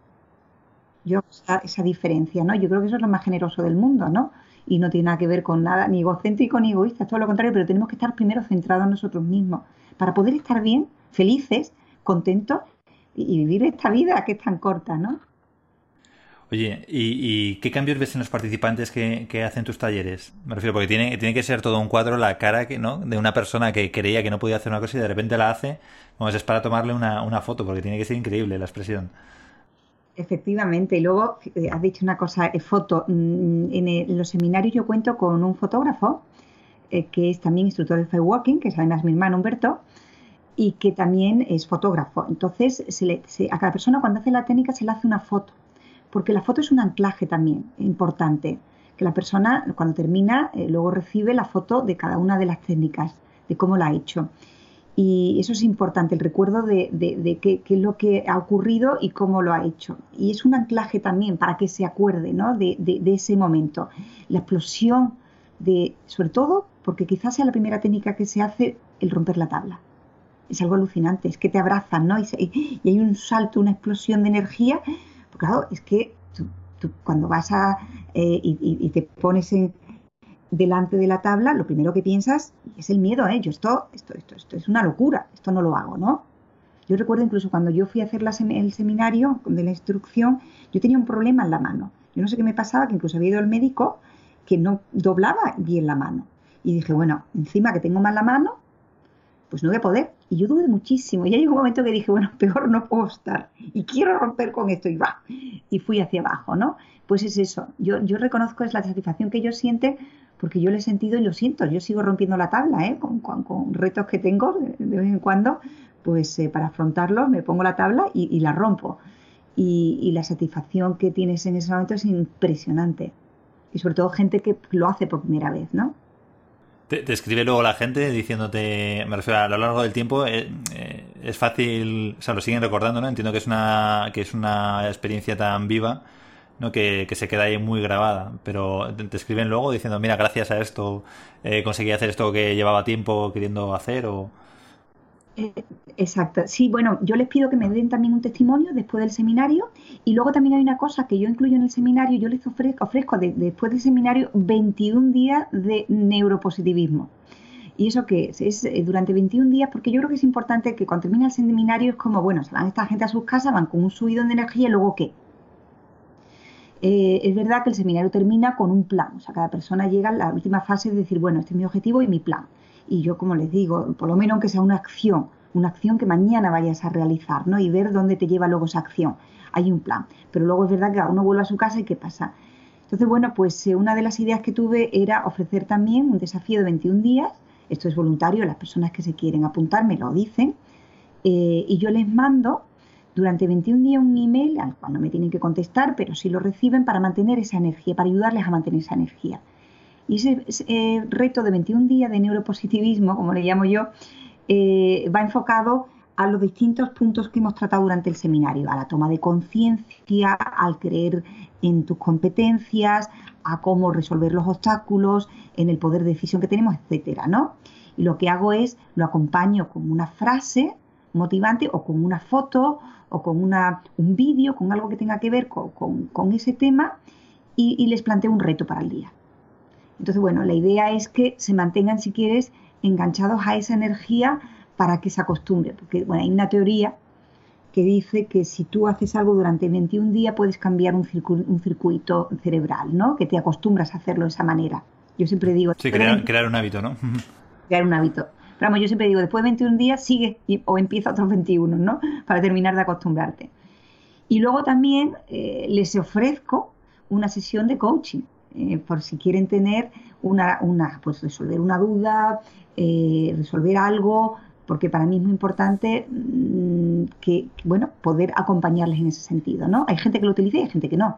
Yo, esa, esa diferencia, ¿no? Yo creo que eso es lo más generoso del mundo, ¿no? Y no tiene nada que ver con nada, ni egocéntrico ni egoísta, es todo lo contrario, pero tenemos que estar primero centrados en nosotros mismos para poder estar bien, felices, contentos y vivir esta vida que es tan corta, ¿no? Oye, ¿y, qué cambios ves en los participantes que, hacen tus talleres? Me refiero, porque tiene, tiene que ser todo un cuadro la cara que, ¿no? de una persona que creía que no podía hacer una cosa y de repente la hace. Vamos, es para tomarle una, foto, porque tiene que ser increíble la expresión. Efectivamente, y luego eh, has dicho una cosa, eh, foto. Mm, en, los seminarios yo cuento con un fotógrafo eh, que es también instructor de firewalking, que es además mi hermano Humberto, y que también es fotógrafo. Entonces, a cada persona cuando hace la técnica se le hace una foto porque la foto es un anclaje también importante, que la persona cuando termina eh, luego recibe la foto de cada una de las técnicas, de cómo la ha hecho. Y eso es importante, el recuerdo de, qué, es lo que ha ocurrido y cómo lo ha hecho. Y es un anclaje también para que se acuerde ¿no? de, ese momento. La explosión de, sobre todo, porque quizás sea la primera técnica que se hace, el romper la tabla. Es algo alucinante, es que te abrazan, ¿no? y hay un salto, una explosión de energía claro, es que tú, cuando vas a eh, y, te pones delante de la tabla, lo primero que piensas es el miedo, ¿eh? Yo esto, esto, esto, esto es una locura, esto no lo hago, ¿no? Yo recuerdo incluso cuando yo fui a hacer el seminario de la instrucción, yo tenía un problema en la mano. Yo no sé qué me pasaba, que incluso había ido al médico que no doblaba bien la mano. Y dije, bueno, encima que tengo mal la mano, pues no voy a poder. Y yo dudé muchísimo. Y hay un momento que dije, bueno, *laughs* peor no puedo estar. Y quiero romper con esto. Y va. Y fui hacia abajo, ¿no? Pues es eso. Yo, yo reconozco es la satisfacción que ellos sienten porque yo lo he sentido y lo siento. Yo sigo rompiendo la tabla, ¿eh? Con, con, retos que tengo de vez en cuando. Pues eh, para afrontarlos me pongo la tabla y, la rompo. Y, y la satisfacción que tienes en ese momento es impresionante. Y sobre todo gente que lo hace por primera vez, ¿no? Te, escribe luego la gente diciéndote, me refiero a lo largo del tiempo, eh, eh, es fácil, o sea, lo siguen recordando, ¿no? Entiendo que es una, que es una experiencia tan viva, ¿no? Que, se queda ahí muy grabada, pero te, escriben luego diciendo, mira, gracias a esto eh, conseguí hacer esto que llevaba tiempo queriendo hacer o... Eh, exacto. Sí, bueno, yo les pido que me den también un testimonio después del seminario y luego también hay una cosa que yo incluyo en el seminario, yo les ofrezco, ofrezco después del seminario 21 días de neuropositivismo. ¿Y eso qué es? Es eh, durante 21 días, porque yo creo que es importante que cuando termina el seminario es como, bueno, se van esta gente a sus casas, van con un subido de energía y luego qué. Eh, es verdad que el seminario termina con un plan, o sea, cada persona llega a la última fase de decir, bueno, este es mi objetivo y mi plan y yo como les digo, por lo menos aunque sea una acción, una acción que mañana vayas a realizar, ¿no? Y ver dónde te lleva luego esa acción. Hay un plan. Pero luego es verdad que uno vuelve a su casa y ¿qué pasa? Entonces, bueno, pues eh, una de las ideas que tuve era ofrecer también un desafío de 21 días. Esto es voluntario, las personas que se quieren apuntar me lo dicen. Eh, y yo les mando durante 21 días un email al cual no me tienen que contestar, pero sí lo reciben para mantener esa energía, para ayudarles a mantener esa energía. Y ese, eh, reto de 21 días de neuropositivismo, como le llamo yo, eh, va enfocado a los distintos puntos que hemos tratado durante el seminario, a la toma de conciencia, al creer en tus competencias, a cómo resolver los obstáculos, en el poder de decisión que tenemos, etcétera, ¿no? Y lo que hago es lo acompaño con una frase motivante o con una foto o con una, un vídeo, con algo que tenga que ver con, ese tema y les planteo un reto para el día. Entonces, bueno, la idea es que se mantengan, si quieres, enganchados a esa energía para que se acostumbre. Porque, bueno, hay una teoría que dice que si tú haces algo durante 21 días puedes cambiar un, circuito cerebral, ¿no? Que te acostumbras a hacerlo de esa manera. Yo siempre digo... Sí, crear, un hábito, ¿no? *laughs* crear un hábito. Pero vamos, yo siempre digo, después de 21 días sigue o empieza otros 21, ¿no? Para terminar de acostumbrarte. Y luego también eh, les ofrezco una sesión de coaching eh, por si quieren tener una, pues resolver una duda, eh, resolver algo, porque para mí es muy importante mm, que, bueno, poder acompañarles en ese sentido, ¿no? Hay gente que lo utiliza y hay gente que no.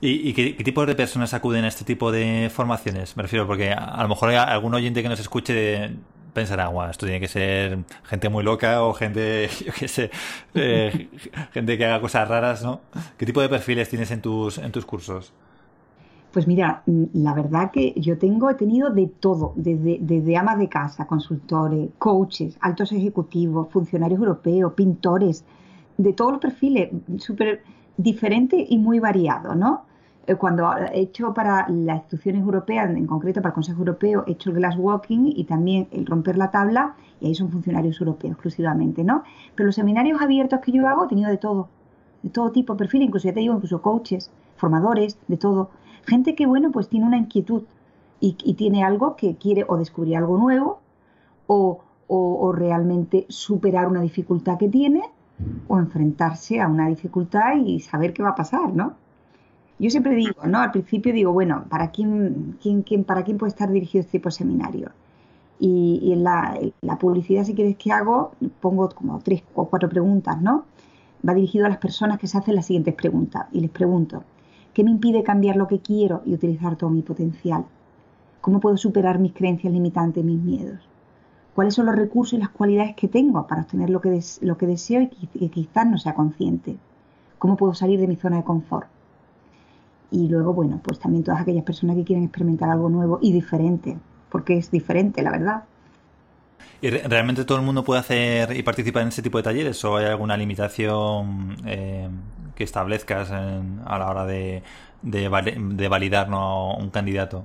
¿Y, qué, tipos de personas acuden a este tipo de formaciones? Me refiero, porque a, lo mejor hay algún oyente que nos escuche de, pensará, guau, esto tiene que ser gente muy loca o gente, *laughs* yo qué sé, eh, gente que haga cosas raras, ¿no? ¿Qué tipo de perfiles tienes en tus, en tus cursos? Pues mira, la verdad que yo tengo, he tenido de todo, desde, desde amas de casa, consultores, coaches, altos ejecutivos, funcionarios europeos, pintores, de todos los perfiles, súper diferentes y muy variados, ¿no? Eh, cuando he hecho para las instituciones europeas, en concreto para el Consejo Europeo, he hecho el glass walking y también el romper la tabla, y ahí son funcionarios europeos exclusivamente, ¿no? Pero los seminarios abiertos que yo hago he tenido de todo, de todo tipo de perfil, incluso ya te digo, incluso coaches, formadores, de todo. Gente que, bueno, pues tiene una inquietud y, y tiene algo que quiere o descubrir algo nuevo o, o, o realmente superar una dificultad que tiene o enfrentarse a una dificultad y saber qué va a pasar, ¿no? Yo siempre digo, ¿no? Al principio digo, bueno, ¿para quién, puede estar dirigido este tipo de seminario? Y, en, la, publicidad, si quieres que hago, pongo como tres o cuatro preguntas, ¿no? Va dirigido a las personas que se hacen las siguientes preguntas. Y les pregunto, ¿qué me impide cambiar lo que quiero y utilizar todo mi potencial? ¿Cómo puedo superar mis creencias limitantes, mis miedos? ¿Cuáles son los recursos y las cualidades que tengo para obtener lo que, deseo y quizás no sea consciente? ¿Cómo puedo salir de mi zona de confort? Y luego, bueno, pues también todas aquellas personas que quieren experimentar algo nuevo y diferente, porque es diferente, la verdad. ¿Y realmente todo el mundo puede hacer y participar en ese tipo de talleres o hay alguna limitación eh, que establezcas en, a la hora de, de, de validar ¿no? un candidato?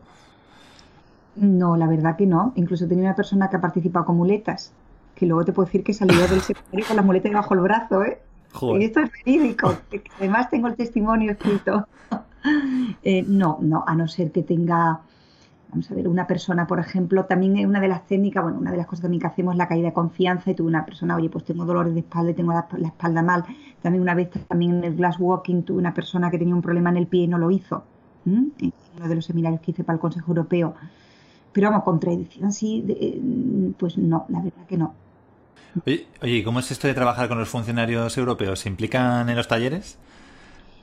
No, la verdad que no. Incluso tenía una persona que ha participado con muletas, que luego te puedo decir que salió del seminario con la muleta debajo del brazo, ¿eh? Joder. Y esto es verídico. Además tengo el testimonio escrito. Eh, no, no, a no ser que tenga, vamos a ver, una persona, por ejemplo, también una de las técnicas, bueno, una de las cosas también que hacemos es la caída de confianza y tuve una persona, oye, pues tengo dolores de espalda y tengo la, espalda mal. También una vez, también en el glass walking, tuve una persona que tenía un problema en el pie y no lo hizo. En uno de los seminarios que hice para el Consejo Europeo. Pero vamos, contradicción, sí, de, pues no, la verdad que no. Oye, oye, ¿cómo es esto de trabajar con los funcionarios europeos? ¿Se implican en los talleres?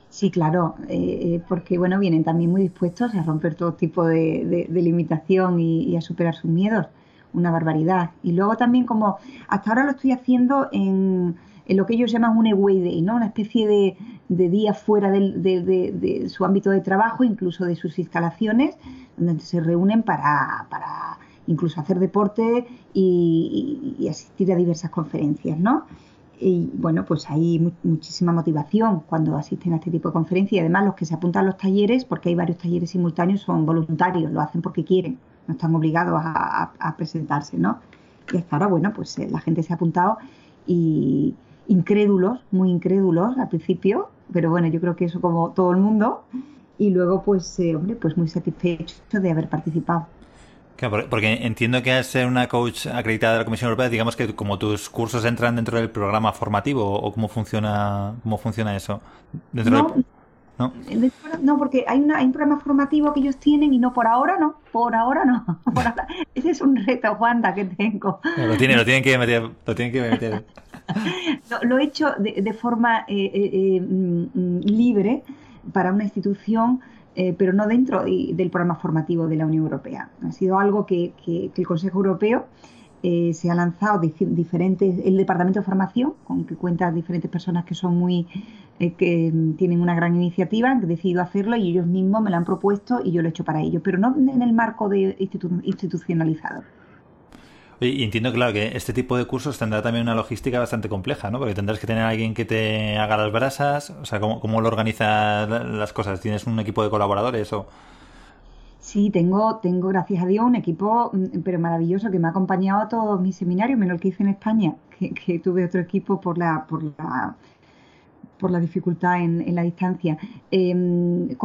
Sí, claro, eh, porque bueno, vienen también muy dispuestos a romper todo tipo de, limitación y, a superar sus miedos. Una barbaridad. Y luego también como hasta ahora lo estoy haciendo en, en lo que ellos llaman un away day, ¿no? Una especie de, día fuera de, de, su ámbito de trabajo, incluso de sus instalaciones, donde se reúnen para, para incluso hacer deporte y, y, asistir a diversas conferencias, ¿no? Y bueno, pues hay mu muchísima motivación cuando asisten a este tipo de conferencias y además los que se apuntan a los talleres, porque hay varios talleres simultáneos, son voluntarios, lo hacen porque quieren, no están obligados a, presentarse, ¿no? Y hasta ahora, bueno, pues eh, la gente se ha apuntado y incrédulos, muy incrédulos al principio, pero bueno, yo creo que eso como todo el mundo, y luego pues, eh, hombre, pues muy satisfecho de haber participado. Claro, porque entiendo que al ser una coach acreditada de la Comisión Europea, digamos que como tus cursos entran dentro del programa formativo o cómo funciona cómo funciona eso. Dentro no, del... ¿No? no, porque hay, una, hay, un programa formativo que ellos tienen y no por ahora no, por ahora no. *laughs* Por ahora. *laughs* Ese es un reto, Juanda, que tengo. Lo tienen, lo tienen que meter. Lo, tienen que meter. *laughs* lo, lo, he hecho de, de forma eh, eh, eh, libre para una institución eh, pero no dentro de, del programa formativo de la Unión Europea. Ha sido algo que, que, que el Consejo Europeo eh, se ha lanzado diferentes, el Departamento de Formación, con que cuenta diferentes personas que son muy, eh, que tienen una gran iniciativa, han decidido hacerlo y ellos mismos me lo han propuesto y yo lo he hecho para ellos, pero no en el marco de institu institucionalizado. Y entiendo, claro, que este tipo de cursos tendrá también una logística bastante compleja, ¿no? Porque tendrás que tener a alguien que te haga las brasas, o sea, ¿cómo, cómo lo organizas las cosas? ¿Tienes un equipo de colaboradores o...? Sí, tengo, tengo, gracias a Dios, un equipo, pero maravilloso, que me ha acompañado a todos mis seminarios, menos el que hice en España, que, tuve otro equipo por la, por la, por la dificultad en, en la distancia. Eh,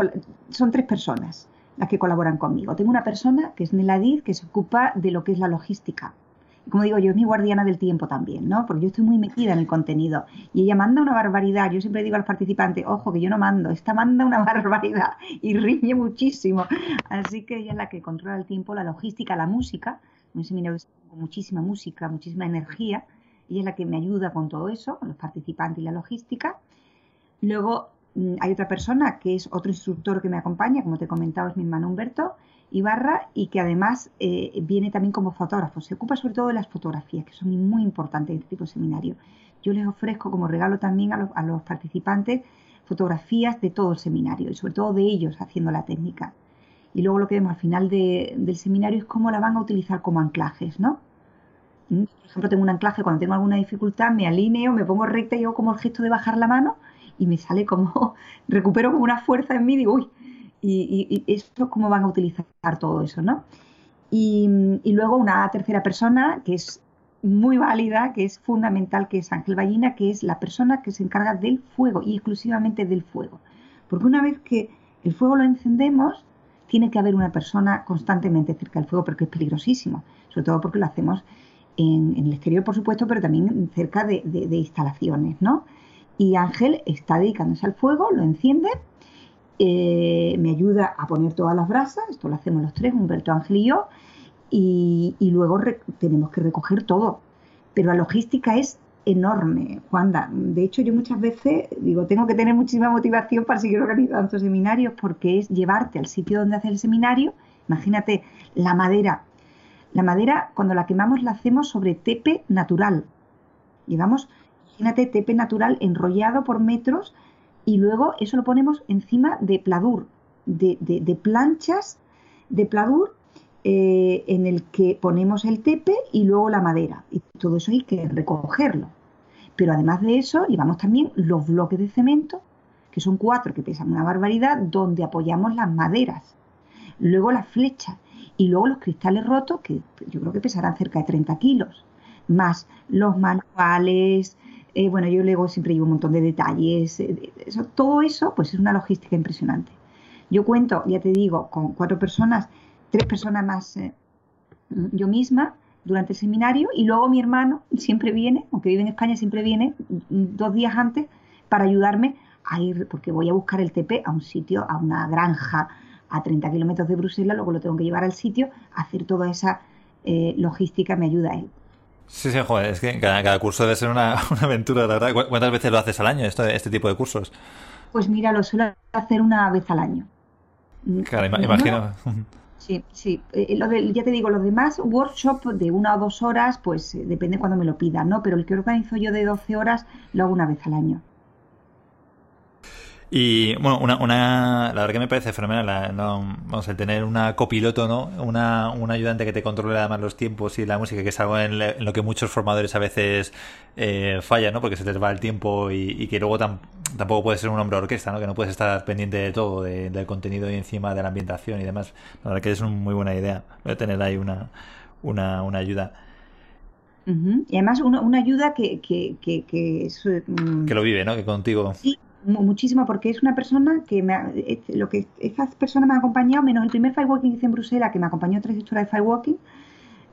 son tres personas las que colaboran conmigo. Tengo una persona, que es Neladid, que se ocupa de lo que es la logística. Como digo yo, es mi guardiana del tiempo también, ¿no? Porque yo estoy muy metida en el contenido. Y ella manda una barbaridad. Yo siempre digo a los participantes, ojo, que yo no mando, esta manda una *laughs* barbaridad y riñe muchísimo. Así que ella es la que controla el tiempo, la logística, la música. Un seminario con muchísima música, muchísima energía. Ella es la que me ayuda con todo eso, los participantes y la logística. Luego hay otra persona que es otro instructor que me acompaña, como te he comentado, es mi hermano Humberto Ibarra, y que además eh, viene también como fotógrafo. Se ocupa sobre todo de las fotografías, que son muy importantes en este tipo de seminario. Yo les ofrezco como regalo también a los, participantes fotografías de todo el seminario y sobre todo de ellos haciendo la técnica. Y luego lo que vemos al final de, del seminario es cómo la van a utilizar como anclajes, ¿no? ¿Mm? Por ejemplo, tengo un anclaje cuando tengo alguna dificultad, me alineo, me pongo recta y hago como el gesto de bajar la mano y me sale como, *laughs* recupero como una fuerza en mí, digo, uy, y, esto, cómo van a utilizar todo eso, ¿no? Y, luego una tercera persona que es muy válida, que es fundamental, que es Ángel Ballina, que es la persona que se encarga del fuego y exclusivamente del fuego. Porque una vez que el fuego lo encendemos, tiene que haber una persona constantemente cerca del fuego porque es peligrosísimo, sobre todo porque lo hacemos en, el exterior, por supuesto, pero también cerca de, instalaciones, ¿no? Y Ángel está dedicándose al fuego, lo enciende, eh, me ayuda a poner todas las brasas, esto lo hacemos los tres, Humberto, Ángel y yo, y, luego tenemos que recoger todo. Pero la logística es enorme, Juanda. De hecho, yo muchas veces digo, tengo que tener muchísima motivación para seguir organizando estos seminarios porque es llevarte al sitio donde hacer el seminario. Imagínate, la madera. La madera, cuando la quemamos, la hacemos sobre tepe natural. Llevamos, imagínate, tepe natural enrollado por metros y luego eso lo ponemos encima de pladur, de, de planchas de pladur eh, en el que ponemos el tepe y luego la madera. Y todo eso hay que recogerlo. Pero además de eso, llevamos también los bloques de cemento, que son cuatro que pesan una barbaridad, donde apoyamos las maderas. Luego las flechas y luego los cristales rotos, que yo creo que pesarán cerca de 30 kilos. Más los manuales, eh, bueno, yo luego siempre llevo un montón de detalles. Eh, eso, todo eso, pues es una logística impresionante. Yo cuento, ya te digo, con cuatro personas tres personas más eh, yo misma durante el seminario y luego mi hermano siempre viene, aunque vive en España, siempre viene dos días antes para ayudarme a ir, porque voy a buscar el TP a un sitio, a una granja a 30 kilómetros de Bruselas, luego lo tengo que llevar al sitio, hacer toda esa logística me ayuda a él. Sí, sí, joder, es que cada, curso debe ser una, *laughs* aventura, la verdad. ¿Cuántas veces lo haces al año, esto, este tipo de cursos? Pues mira, lo suelo hacer una vez al año. Claro, imagino. *laughs* Sí, sí. Eh, lo de, ya te digo, los demás workshop de una o dos horas, pues eh, depende cuando me lo pidan, ¿no? Pero el que organizo yo de 12 horas lo hago una vez al año. Y bueno, una, una, la verdad que me parece fenomenal, no, vamos, el tener una copiloto, ¿no? Una, un ayudante que te controle además los tiempos y la música, que es algo en, lo que muchos formadores a veces eh, fallan, ¿no? Porque se les va el tiempo y, que luego tampoco puedes ser un hombre orquesta, ¿no? Que no puedes estar pendiente de todo, del contenido y encima de la ambientación y demás. La verdad que es una muy buena idea tener ahí una, una, una ayuda. Y además una, una ayuda que, que, que, que, es, mm, que lo vive, ¿no? Que contigo. Sí, muchísimo porque es una persona que me eh, lo que estas personas me han acompañado menos el primer firewalking que hice en Bruselas que me acompañó tres horas de firewalking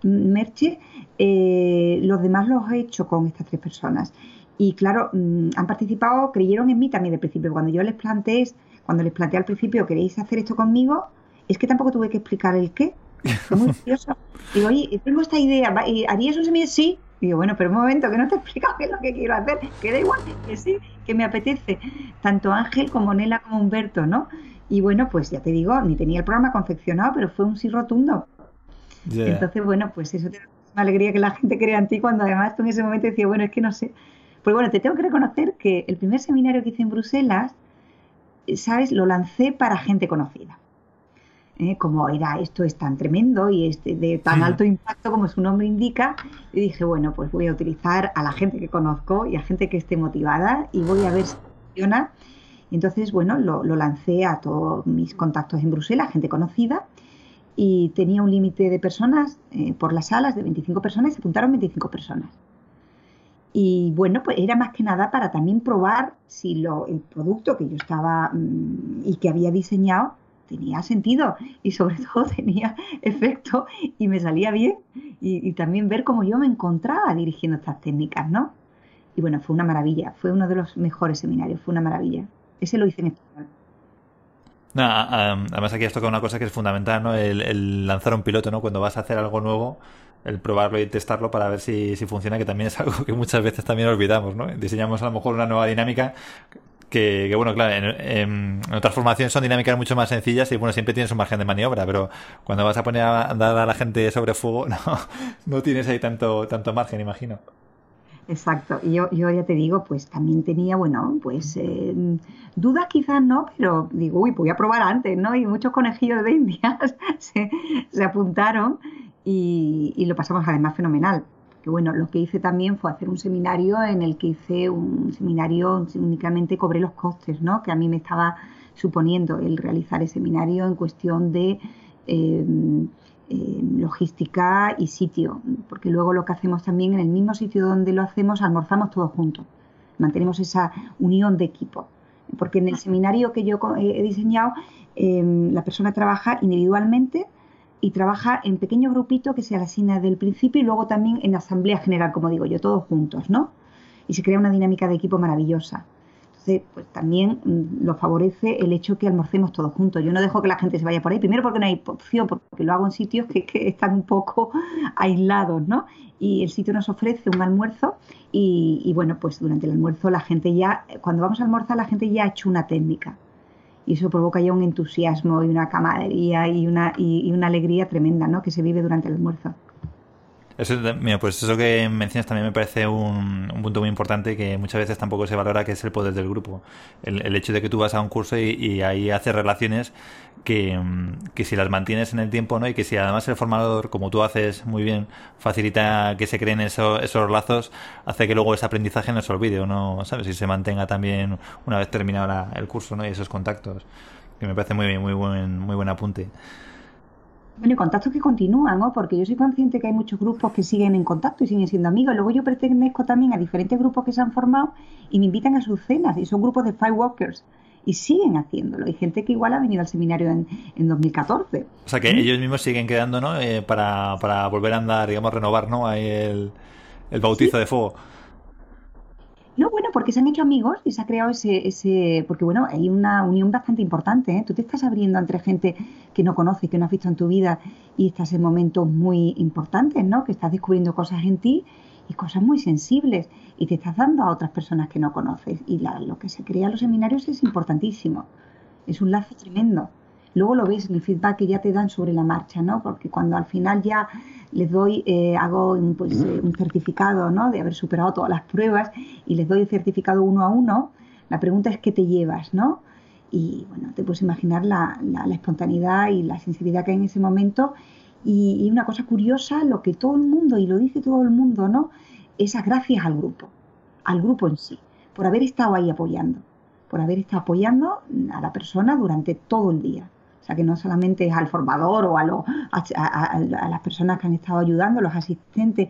mm, Merche eh, los demás los he hecho con estas tres personas. Y claro mm, han participado creyeron en mí también de principio cuando yo les planteé cuando les planteé al principio queréis hacer esto conmigo es que tampoco tuve que explicar el qué. Fue muy *laughs* curioso. Digo oye tengo esta idea ¿harías un sí digo, bueno, pero un momento, que no te *laughs* he explicado qué es lo que quiero hacer, que da igual, que sí, que me apetece. Tanto Ángel como Nela como Humberto, ¿no? Y bueno, pues ya te digo, ni tenía el programa confeccionado, pero fue un sí rotundo. Entonces, bueno, pues eso te da una alegría que la gente crea en ti cuando además tú en ese momento decías, bueno, es que no sé. Pues bueno, te tengo que reconocer que el primer seminario que hice en Bruselas, ¿sabes? Lo lancé para gente conocida. ¿Eh? como era esto es tan tremendo y este de tan alto impacto como su nombre indica, y dije, bueno, pues voy a utilizar a la gente que conozco y a gente que esté motivada y voy a ver si funciona. Entonces, bueno, lo, lancé a todos mis contactos en Bruselas, gente conocida, y tenía un límite de personas eh, por las salas de 25 personas y se apuntaron 25 personas. Y bueno, pues era más que nada para también probar si lo, el producto que yo estaba mm, y que había diseñado tenía sentido y sobre *laughs* todo tenía efecto y me salía bien y, también ver cómo yo me encontraba dirigiendo estas técnicas, ¿no? Y bueno, fue una maravilla, fue uno de los mejores seminarios, fue una maravilla. Ese lo hice en español. No, además aquí has tocado una cosa que es fundamental, ¿no? El, lanzar un piloto, ¿no? Cuando vas a hacer algo nuevo, el probarlo y testarlo para ver si, si, funciona, que también es *laughs* algo que muchas veces también olvidamos, ¿no? Diseñamos a lo mejor una nueva dinámica que, bueno, claro, en, otras formaciones son dinámicas mucho más sencillas y bueno, siempre tienes un margen de maniobra, pero cuando vas a poner a dar a la gente sobre fuego, *laughs* no, no tienes ahí tanto, tanto margen, imagino. Exacto, y yo, yo ya te digo, pues también tenía, bueno, pues eh, dudas quizás no, pero digo, uy, voy a probar antes, ¿no? Y muchos conejillos de indias *laughs* se, se apuntaron y, y, lo pasamos además fenomenal. Que bueno, lo que hice también fue hacer un seminario en el que hice un seminario, únicamente cobré los costes, ¿no? Que a mí me estaba suponiendo el realizar el seminario en cuestión de eh, eh, logística y sitio, porque luego lo que hacemos también en el mismo sitio donde lo hacemos, almorzamos todos juntos, mantenemos esa unión de equipo, porque en el seminario que yo he diseñado, em, la persona trabaja individualmente y trabaja en pequeños grupitos que se asigna desde el principio y luego también en asamblea general, como digo yo, todos juntos, ¿no? Y se crea una dinámica de equipo maravillosa. Entonces, pues también mm, lo favorece el hecho que almorcemos todos juntos. Yo no dejo que la gente se vaya por ahí, primero porque no hay opción, porque lo hago en sitios que, están un poco *laughs* aislados, ¿no? Y el sitio nos ofrece un almuerzo y, bueno, pues durante el almuerzo la gente ya, cuando vamos a almorzar, la gente ya ha hecho una técnica. Y eso provoca ya un entusiasmo y una camaradería y una, y una alegría tremenda, ¿no? Que se vive durante el almuerzo. Eso, mira, pues eso que mencionas también me parece un, punto muy importante que muchas veces tampoco se valora, que es el poder del grupo. El, hecho de que tú vas a un curso y, ahí haces relaciones que, que, si las mantienes en el tiempo, ¿no? Y que si además el formador, como tú haces muy bien, facilita que se creen esos, esos lazos, hace que luego ese aprendizaje no se olvide o no, ¿sabes? Y se mantenga también una vez terminado el curso, ¿no? Y esos contactos. Que me parece muy, muy buen, muy buen apunte. Bueno, y contactos que continúan, ¿no? Porque yo soy consciente que hay muchos grupos que siguen en contacto y siguen siendo amigos. Luego yo pertenezco también a diferentes grupos que se han formado y me invitan a sus cenas y son grupos de firewalkers y siguen haciéndolo. Hay gente que igual ha venido al seminario en, en 2014. O sea que ellos mismos siguen quedando, ¿no? Eh, para, para volver a andar, digamos, renovar, ¿no? Ahí el, el bautizo de fuego. Porque se han hecho amigos y se ha creado ese, ese porque bueno, hay una unión bastante importante, ¿eh? Tú te estás abriendo entre gente que no conoces, que no has visto en tu vida y estás en momentos muy importantes, ¿no? Que estás descubriendo cosas en ti y cosas muy sensibles y te estás dando a otras personas que no conoces y lo que se crea en los seminarios es importantísimo, es un lazo tremendo. Luego lo ves en el feedback que ya te dan sobre la marcha, ¿no? Porque cuando al final ya les doy, eh, hago pues, eh, un certificado ¿no? de haber superado todas las pruebas y les doy el certificado uno a uno, la pregunta es qué te llevas, ¿no? Y bueno, te puedes imaginar la, espontaneidad y la sensibilidad que hay en ese momento. Y, una cosa curiosa, lo que todo el mundo, y lo dice todo el mundo, ¿no? Esas gracias al grupo, al grupo en sí, por haber estado ahí apoyando, por haber estado apoyando a la persona durante todo el día. Sea, que no solamente es al formador o a, a, las personas que han estado ayudando, los asistentes.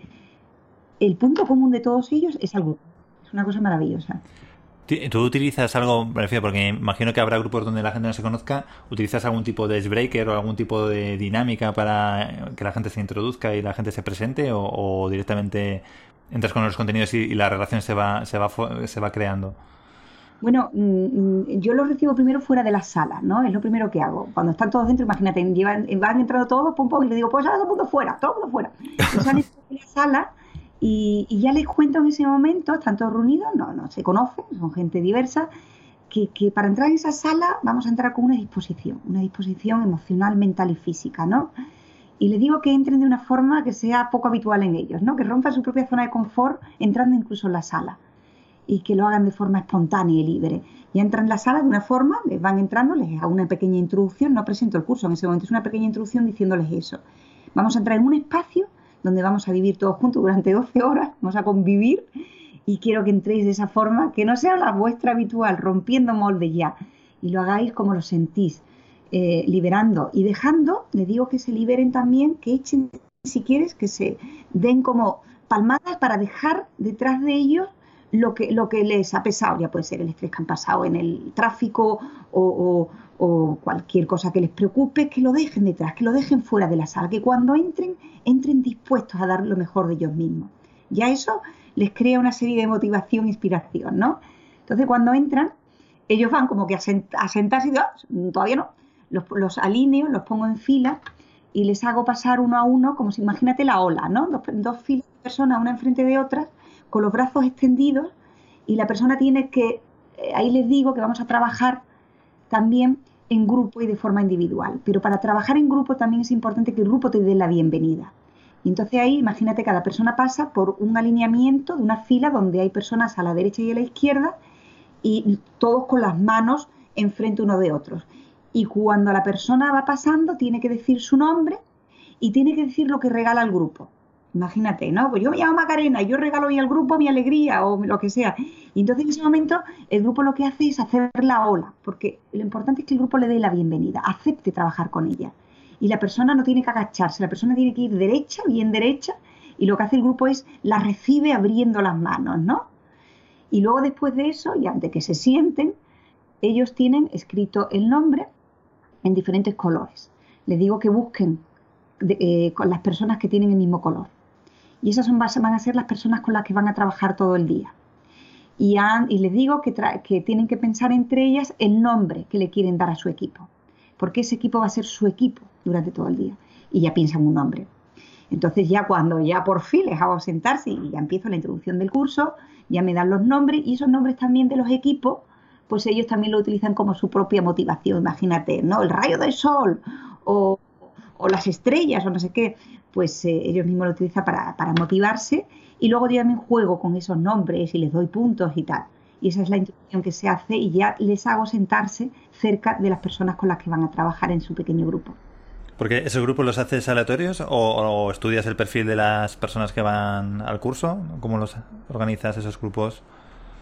El punto común de todos ellos es algo. Es una cosa maravillosa. ¿Tú utilizas algo, porque imagino que habrá grupos donde la gente no se conozca, ¿utilizas algún tipo de icebreaker o algún tipo de dinámica para que la gente se introduzca y la gente se presente o, directamente entras con los contenidos y, la relación se va, se va, se va creando? Bueno, mm, mm, yo lo recibo primero fuera de la sala, ¿no? Es lo primero que hago. Cuando están todos dentro, imagínate, llevan, van entrando todos, pum, pum, y le digo, pues ahora todo el mundo fuera, todo el mundo fuera. *laughs* De la sala y, ya les cuento en ese momento, están todos reunidos, no, no se conocen, son gente diversa, que, que, para entrar en esa sala vamos a entrar con una disposición, una disposición emocional, mental y física, ¿no? Y les digo que entren de una forma que sea poco habitual en ellos, ¿no? Que rompan su propia zona de confort entrando incluso en la sala y que lo hagan de forma espontánea y libre. Y entran en la sala de una forma, les van entrando, les hago una pequeña introducción, no presento el curso en ese momento, es una pequeña introducción diciéndoles eso. Vamos a entrar en un espacio donde vamos a vivir todos juntos durante 12 horas, vamos a convivir y quiero que entréis de esa forma, que no sea la vuestra habitual, rompiendo moldes ya, y lo hagáis como lo sentís, eh, liberando y dejando, les digo que se liberen también, que echen, si quieres, que se den como palmadas para dejar detrás de ellos lo que, lo que les ha pesado, ya puede ser el estrés que han pasado en el tráfico o, cualquier cosa que les preocupe, que lo dejen detrás, que lo dejen fuera de la sala, que cuando entren, entren dispuestos a dar lo mejor de ellos mismos. Ya eso les crea una serie de motivación e inspiración, ¿no? Entonces cuando entran, ellos van como que a, sentarse y ah, todavía no, los, los, alineo, los pongo en fila y les hago pasar uno a uno, como si imagínate la ola, ¿no? Dos, filas de personas, una enfrente de otras, con los brazos extendidos y la persona tiene que, eh, ahí les digo que vamos a trabajar también en grupo y de forma individual, pero para trabajar en grupo también es importante que el grupo te dé la bienvenida. Y entonces ahí, imagínate, cada persona pasa por un alineamiento de una fila donde hay personas a la derecha y a la izquierda y todos con las manos enfrente uno de otros. Y cuando la persona va pasando, tiene que decir su nombre y tiene que decir lo que regala al grupo. Imagínate, ¿no? Pues yo me llamo Macarena yo regalo hoy al grupo mi alegría o lo que sea. Y entonces en ese momento el grupo lo que hace es hacer la ola, porque lo importante es que el grupo le dé la bienvenida, acepte trabajar con ella. Y la persona no tiene que agacharse, la persona tiene que ir derecha, bien derecha, y lo que hace el grupo es la recibe abriendo las manos, ¿no? Y luego después de eso, y antes que se sienten, ellos tienen escrito el nombre en diferentes colores. Les digo que busquen eh, con las personas que tienen el mismo color. Y esas son, van a ser las personas con las que van a trabajar todo el día. Y, y les digo que, que tienen que pensar entre ellas el nombre que le quieren dar a su equipo. Porque ese equipo va a ser su equipo durante todo el día. Y ya piensan un nombre. Entonces ya cuando ya por fin les hago sentarse y ya empiezo la introducción del curso, ya me dan los nombres y esos nombres también de los equipos, pues ellos también lo utilizan como su propia motivación. Imagínate, ¿no? El rayo del sol o, las estrellas o no sé qué, pues eh, ellos mismos lo utilizan para, motivarse y luego yo también juego con esos nombres y les doy puntos y tal. Y esa es la introducción que se hace y ya les hago sentarse cerca de las personas con las que van a trabajar en su pequeño grupo. Porque esos grupos los haces aleatorios o, estudias el perfil de las personas que van al curso? ¿Cómo los organizas esos grupos?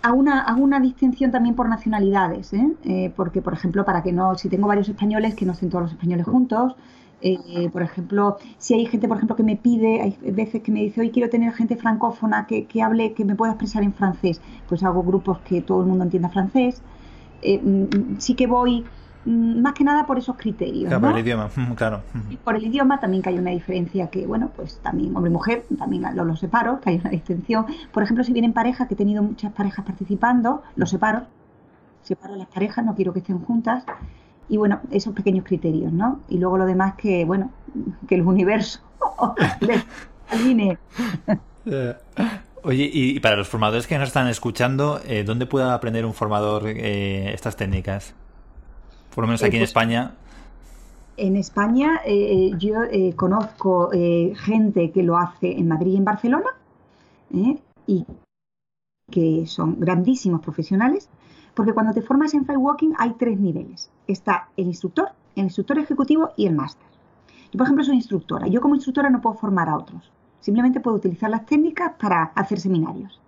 Hago una, hago una distinción también por nacionalidades, ¿eh? Eh, porque por ejemplo, para que no, si tengo varios españoles, que no estén todos los españoles juntos, eh, por ejemplo, si hay gente, por ejemplo, que me pide, hay veces que me dice, hoy quiero tener gente francófona que, que hable, que me pueda expresar en francés, pues hago grupos que todo el mundo entienda francés. Mm, sí que voy Mm, más que nada por esos criterios. Claro, por el idioma, *laughs* claro. por el idioma también que hay una diferencia que, bueno, pues también hombre y mujer, también lo, lo separo, que hay una distinción. Por ejemplo, si vienen parejas, que he tenido muchas parejas participando, los separo, separo las parejas, no quiero que estén juntas. Y bueno, esos pequeños criterios, ¿no? Y luego lo demás que, bueno, que el universo *laughs* les alinee. Eh, *laughs* oye, y, para los formadores que nos están escuchando, eh, ¿dónde puede aprender un formador eh, estas técnicas? Por lo menos aquí en pues, España. En España eh, yo eh, conozco eh, gente que lo hace en Madrid y en Barcelona y que son grandísimos profesionales, porque cuando te formas en Firewalking hay tres niveles. Está el instructor, el instructor ejecutivo y el máster. Yo, por ejemplo, soy instructora. Yo como instructora no puedo formar a otros. Simplemente puedo utilizar las técnicas para hacer seminarios.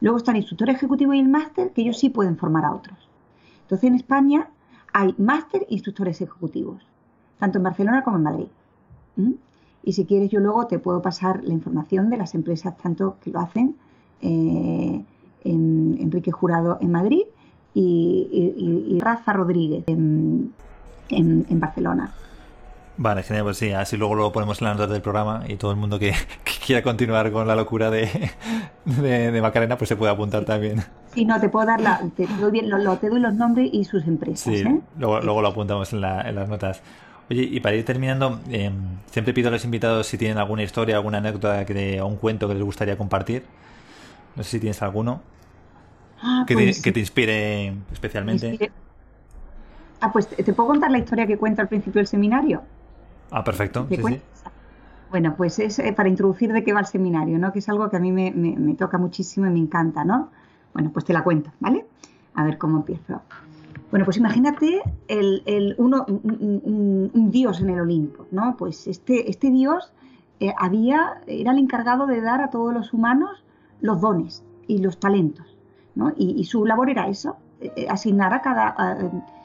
Luego está el instructor ejecutivo y el máster, que ellos sí pueden formar a otros. Entonces, en España hay máster instructores ejecutivos, tanto en Barcelona como en Madrid. Y si quieres, yo luego te puedo pasar la información de las empresas tanto que lo hacen, eh, en Enrique Jurado en Madrid y, Rafa Rodríguez en Barcelona. Vale, genial, pues sí, así luego lo ponemos en las notas del programa y todo el mundo que, quiera continuar con la locura de, de, Macarena, pues se puede apuntar también. Sí, no, te puedo dar la, te doy, bien, lo, te doy los nombres y sus empresas. Sí, ¿eh? luego, luego lo apuntamos en, la, en, las notas. Oye, y para ir terminando, em, siempre pido a los invitados si tienen alguna historia, alguna anécdota que, o un cuento que les gustaría compartir. No sé si tienes alguno ah, que, te, pues que, te, inspire especialmente. Ah, pues te puedo contar la historia que cuento al principio del seminario. Ah, perfecto. Bueno, pues es eh, para introducir de qué va el seminario, ¿no? Que es algo que a mí me, toca muchísimo y me encanta, ¿no? Bueno, pues te la cuento, ¿vale? A ver cómo empiezo. Bueno, pues imagínate el, uno, un, dios en el Olimpo, ¿no? Pues este, este dios eh, había, era el encargado de dar a todos los humanos los dones y los talentos, Y, su labor era eso, eh, asignar a cada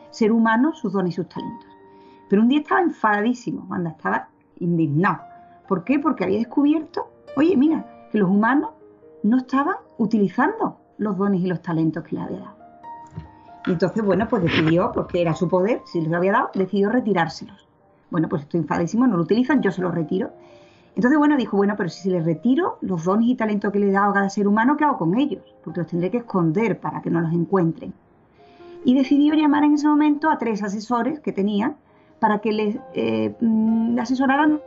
ser humano sus dones y sus talentos. Pero un día estaba enfadadísimo, anda, estaba indignado. ¿Por qué? Porque había descubierto, oye, mira, que los humanos no estaban utilizando los dones y los talentos que le había dado. Y entonces, bueno, pues decidió, porque era su poder, si los había dado, decidió retirárselos. Bueno, pues estoy enfadísimo, no lo utilizan, yo se los retiro. Entonces, bueno, dijo, bueno, pero si les retiro los dones y talentos que le he dado a cada ser humano, ¿qué hago con ellos? Porque los tendré que esconder para que no los encuentren. Y decidió llamar en ese momento a tres asesores que tenía para que les eh, mm, asesoraran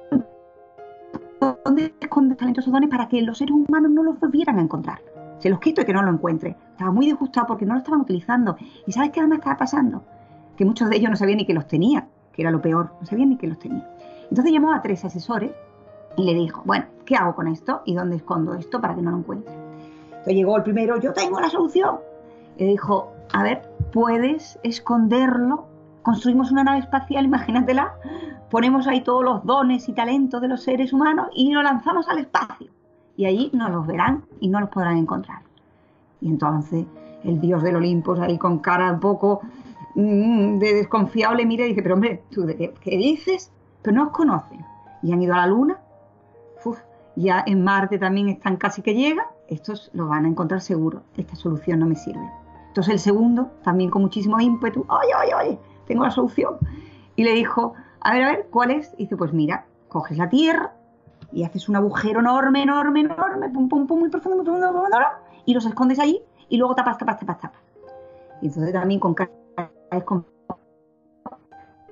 dónde esconde talentos o dones para que los seres humanos no los volvieran a encontrar. Se los quito y que no lo encuentre. Estaba muy disgustado porque no lo estaban utilizando. ¿Y sabes qué además estaba pasando? Que muchos de ellos no sabían ni que los tenía, que era lo peor, no sabían ni que los tenía. Entonces llamó a tres asesores y le dijo, bueno, ¿qué hago con esto? ¿Y dónde escondo esto para que no lo encuentre? Entonces llegó el primero, yo tengo la solución. Y dijo, a ver, puedes esconderlo construimos una nave espacial, imagínatela, ponemos ahí todos los dones y talentos de los seres humanos y nos lanzamos al espacio. Y allí no los verán y no los podrán encontrar. Y entonces el dios del Olimpo, ahí con cara un poco mm, de desconfiado, le mira y dice, pero hombre, ¿tú de qué, qué dices? Pero no os conocen. Y han ido a la luna. Ya en Marte también están casi que llegan. Estos lo van a encontrar seguro. Esta solución no me sirve. Entonces el segundo, también con muchísimo ímpetu, oye, oye, oye, tengo la solución. Y le dijo, a ver, a ver, ¿cuál es? Y dice, pues mira, coges la Tierra y haces un agujero enorme, enorme, enorme, pum, pum, pum, muy profundo, muy profundo, muy profundo, y los escondes allí y luego tapas, tapas, tapas, tapas. Y entonces también con cara con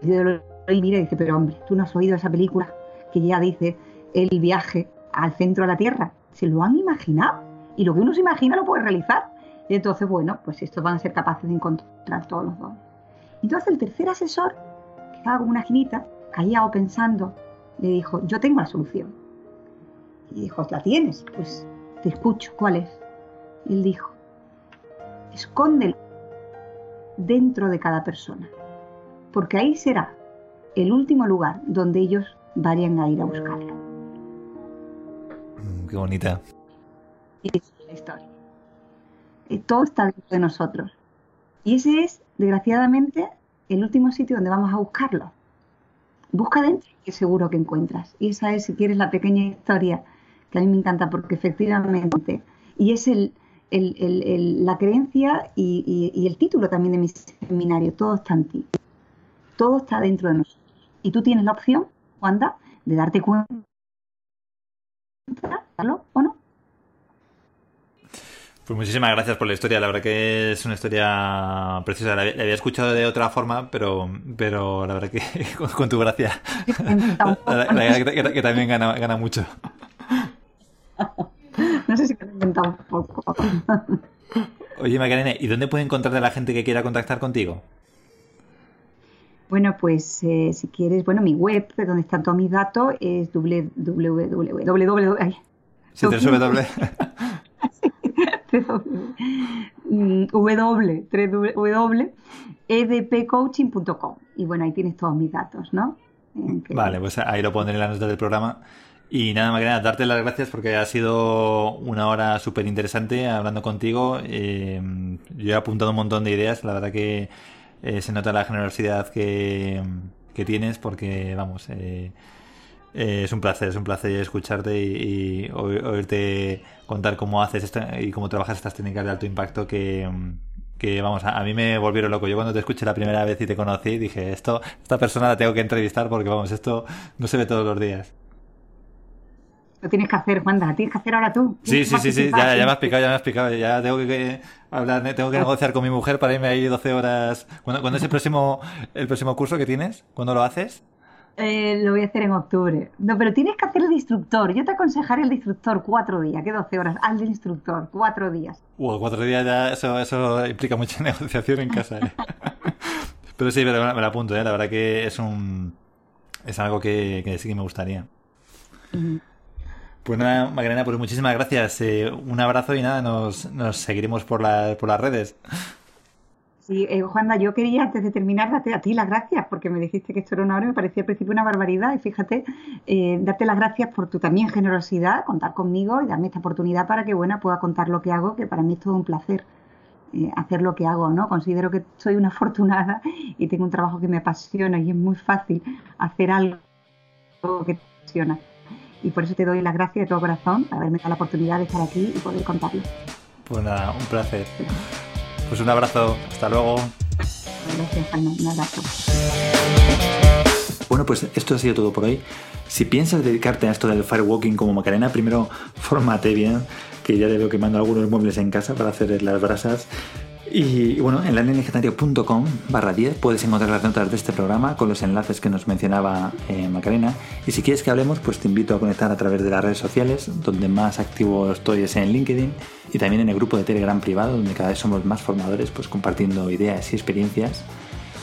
y mira dice, pero hombre, tú no has oído esa película que ya dice el viaje al centro de la Tierra. Se lo han imaginado y lo que uno se imagina lo puede realizar. Y entonces, bueno, pues estos van a ser capaces de encontrar todos los dones. Entonces el tercer asesor, que estaba como una esquinita, callado pensando, le dijo, yo tengo la solución. Y dijo, ¿la tienes? Pues te escucho, ¿cuál es? Y él dijo, escóndelo dentro de cada persona, porque ahí será el último lugar donde ellos vayan a ir a buscarlo. Qué bonita. Es historia. Eh, Todo está dentro de nosotros. Y ese es, desgraciadamente, el último sitio donde vamos a buscarlo. Busca dentro y seguro que encuentras. Y esa es, si quieres, la pequeña historia que a mí me encanta porque efectivamente, y es el, la creencia y, y- y el título también de mi seminario, todo está en ti. Todo está dentro de nosotros. Y tú tienes la opción, Wanda, de darte cuenta, ¿o no? Pues muchísimas gracias por la historia. La verdad que es una historia preciosa. La, había escuchado de otra forma, pero, pero la verdad que *laughs* con, con tu gracia, *laughs* la, la que, que- que también gana, gana mucho. No sé si lo he inventado un poco. Oye, Macarena, ¿y dónde puede encontrarte la gente que quiera contactar contigo? Bueno, pues eh, si quieres, bueno, mi web, donde están todos mis datos, es www. ay, *laughs* mm, w, tres W, w, edpcoaching.com. Y bueno, ahí tienes todos mis datos, ¿no? Que- Vale, pues ahí lo pondré en las notas del programa. Y nada, Macarena, darte las gracias porque ha sido una hora súper interesante hablando contigo. Eh, yo he apuntado un montón de ideas. La verdad que eh, se nota la generosidad que, que tienes porque, vamos, eh, eh, es un placer, es un placer escucharte y, y oí- oírte contar cómo haces esto y cómo trabajas estas técnicas de alto impacto que, que vamos, a, a mí me volvieron loco. Yo cuando te escuché la primera vez y te conocí dije, esto, esta persona la tengo que entrevistar porque, vamos, esto no se ve todos los días. Lo tienes que hacer, lo tienes que hacer ahora tú. Sí, sí, sí, sí, ya, ya me has explicado, ya me has explicado. Ya tengo que, hablar, tengo que negociar con mi mujer para irme ahí 12 horas. ¿Cuándo, cuándo es el próximo, el próximo curso que tienes? ¿Cuándo lo haces? Eh, lo voy a hacer en octubre. No, pero tienes que hacer el instructor. Yo te aconsejaría el instructor cuatro días, que 12 horas. Al instructor, cuatro días. Uh, cuatro días ya, eso, eso implica mucha *laughs* negociación en casa, ¿eh? *laughs* Pero sí, pero me lo apunto, ¿eh? La verdad que es un... Es algo que, que sí que me gustaría. Pues nada, Magdalena, pues muchísimas gracias. Eh, un abrazo y nada, nos, nos seguiremos por, la- por las redes. Sí, eh, Juanda, yo quería antes de terminar darte a ti las gracias porque me dijiste que esto era una hora y me parecía al principio una barbaridad y fíjate, eh, darte las gracias por tu también generosidad, contar conmigo y darme esta oportunidad para que bueno, pueda contar lo que hago, que para mí es todo un placer eh, hacer lo que hago, ¿no? Considero que soy una *laughs* afortunada y tengo un trabajo que me apasiona y es muy fácil hacer algo que te apasiona. Y por eso te doy las gracias de todo corazón por haberme dado la oportunidad de estar aquí y poder contarlo. Pues nada, un placer. Pues un abrazo, hasta luego. Gracias, Juanda, un abrazo. Bueno, pues esto ha sido todo por hoy. Si piensas dedicarte a esto del firewalking como Macarena, primero *laughs* fórmate bien, que ya te veo quemando algunos muebles en casa para hacer las brasas. Y bueno, en lanelegendario.com barra 10 puedes encontrar las notas de este programa con los enlaces que nos mencionaba eh, Macarena. Y si quieres que hablemos, pues te invito a conectar a través de las redes sociales, donde más activo estoy es en LinkedIn y también en el grupo de Telegram privado, donde cada vez somos más formadores, pues compartiendo ideas y experiencias.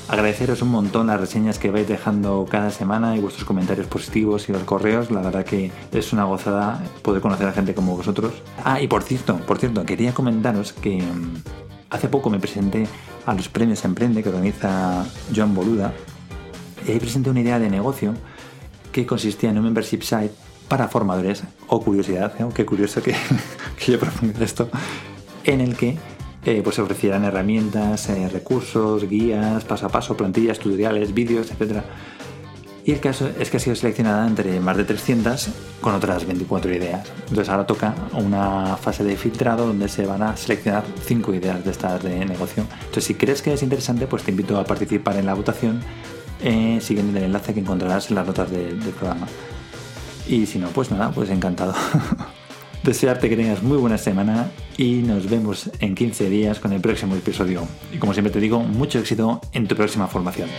Agradeceros un montón las reseñas que vais dejando cada semana y vuestros comentarios positivos y los correos. La verdad que es una gozada poder conocer a gente como vosotros. Ah, y por cierto, por cierto, quería comentaros que mm, hace poco me presenté a los premios Emprende que organiza Joan Boluda Y ahí presenté una idea de negocio que consistía en un membership site para formadores, o curiosidad, ¿eh? qué curioso que, *laughs* que yo proponga esto, en el que eh, pues se ofrecieran herramientas, eh, recursos, guías, paso a paso, plantillas, tutoriales, vídeos, etc. Y el caso es que ha sido seleccionada entre más de 300 con otras 24 ideas. Entonces ahora toca una fase de filtrado donde se van a seleccionar 5 ideas de estas de negocio. Entonces si crees que es interesante, pues te invito a participar en la votación eh, siguiendo el enlace que encontrarás en las notas del programa. Y si no, pues nada, pues encantado. *laughs* Desearte que tengas muy buena semana y nos vemos en 15 días con el próximo episodio. Y como siempre te digo, mucho éxito en tu próxima formación.